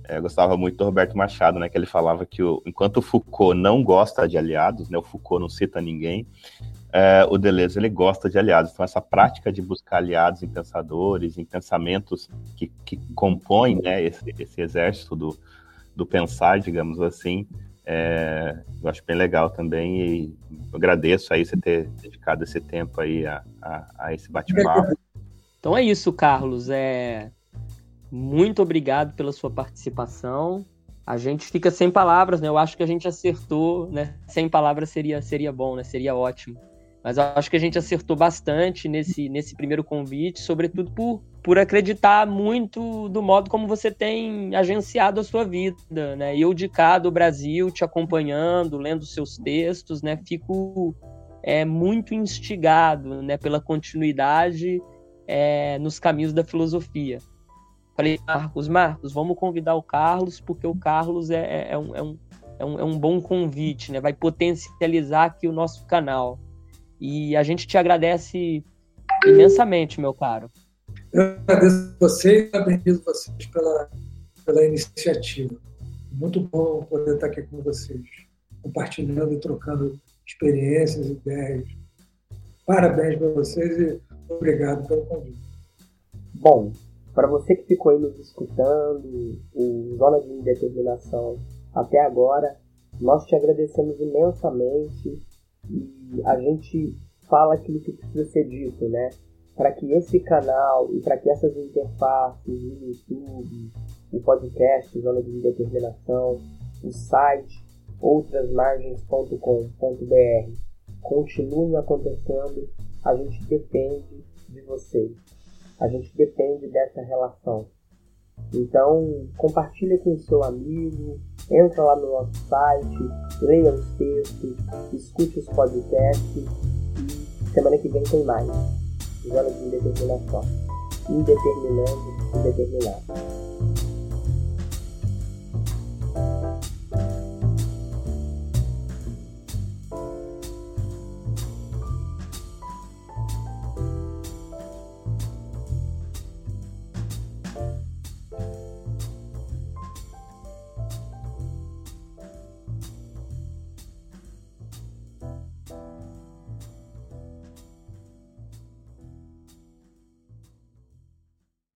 É, eu gostava muito do Roberto Machado, né? Que ele falava que o, enquanto o Foucault não gosta de aliados, né? O Foucault não cita ninguém, é, o Deleuze ele gosta de aliados. Então essa prática de buscar aliados em pensadores, em pensamentos que, que compõem, né? Esse, esse exército do, do pensar, digamos assim, é, eu acho bem legal também e agradeço aí você ter dedicado esse tempo aí a, a, a esse bate-papo. Então é isso, Carlos. É... Muito obrigado pela sua participação. A gente fica sem palavras, né? Eu acho que a gente acertou, né? Sem palavras seria, seria bom, né? Seria ótimo. Mas acho que a gente acertou bastante nesse, nesse primeiro convite, sobretudo por, por acreditar muito do modo como você tem agenciado a sua vida, né? Eu de cá do Brasil, te acompanhando, lendo seus textos, né? Fico é, muito instigado, né? Pela continuidade é, nos caminhos da filosofia. Falei, Marcos, Marcos, vamos convidar o Carlos, porque o Carlos é, é, é um, é, um, é, um, é bom convite, né? Vai potencializar aqui o nosso canal. E a gente te agradece imensamente, meu caro. Eu agradeço vocês e parabenizo vocês pela, pela iniciativa. Muito bom poder estar aqui com vocês, compartilhando e trocando experiências, ideias. Parabéns para vocês e obrigado pelo convite. Bom, para você que ficou aí nos escutando, em Zona de Indeterminação até agora, nós te agradecemos imensamente e a gente fala aquilo que precisa ser dito, né? Para que esse canal e para que essas interfaces, o YouTube, o podcast Zona de Indeterminação, o site outrasmargens.com.br continuem acontecendo, a gente depende de vocês. A gente depende dessa relação. Então, compartilha com o seu amigo, Entra lá no nosso site, leia os textos, escute os podcasts e semana que vem tem mais. Zona de indeterminação. Indeterminando, indeterminado.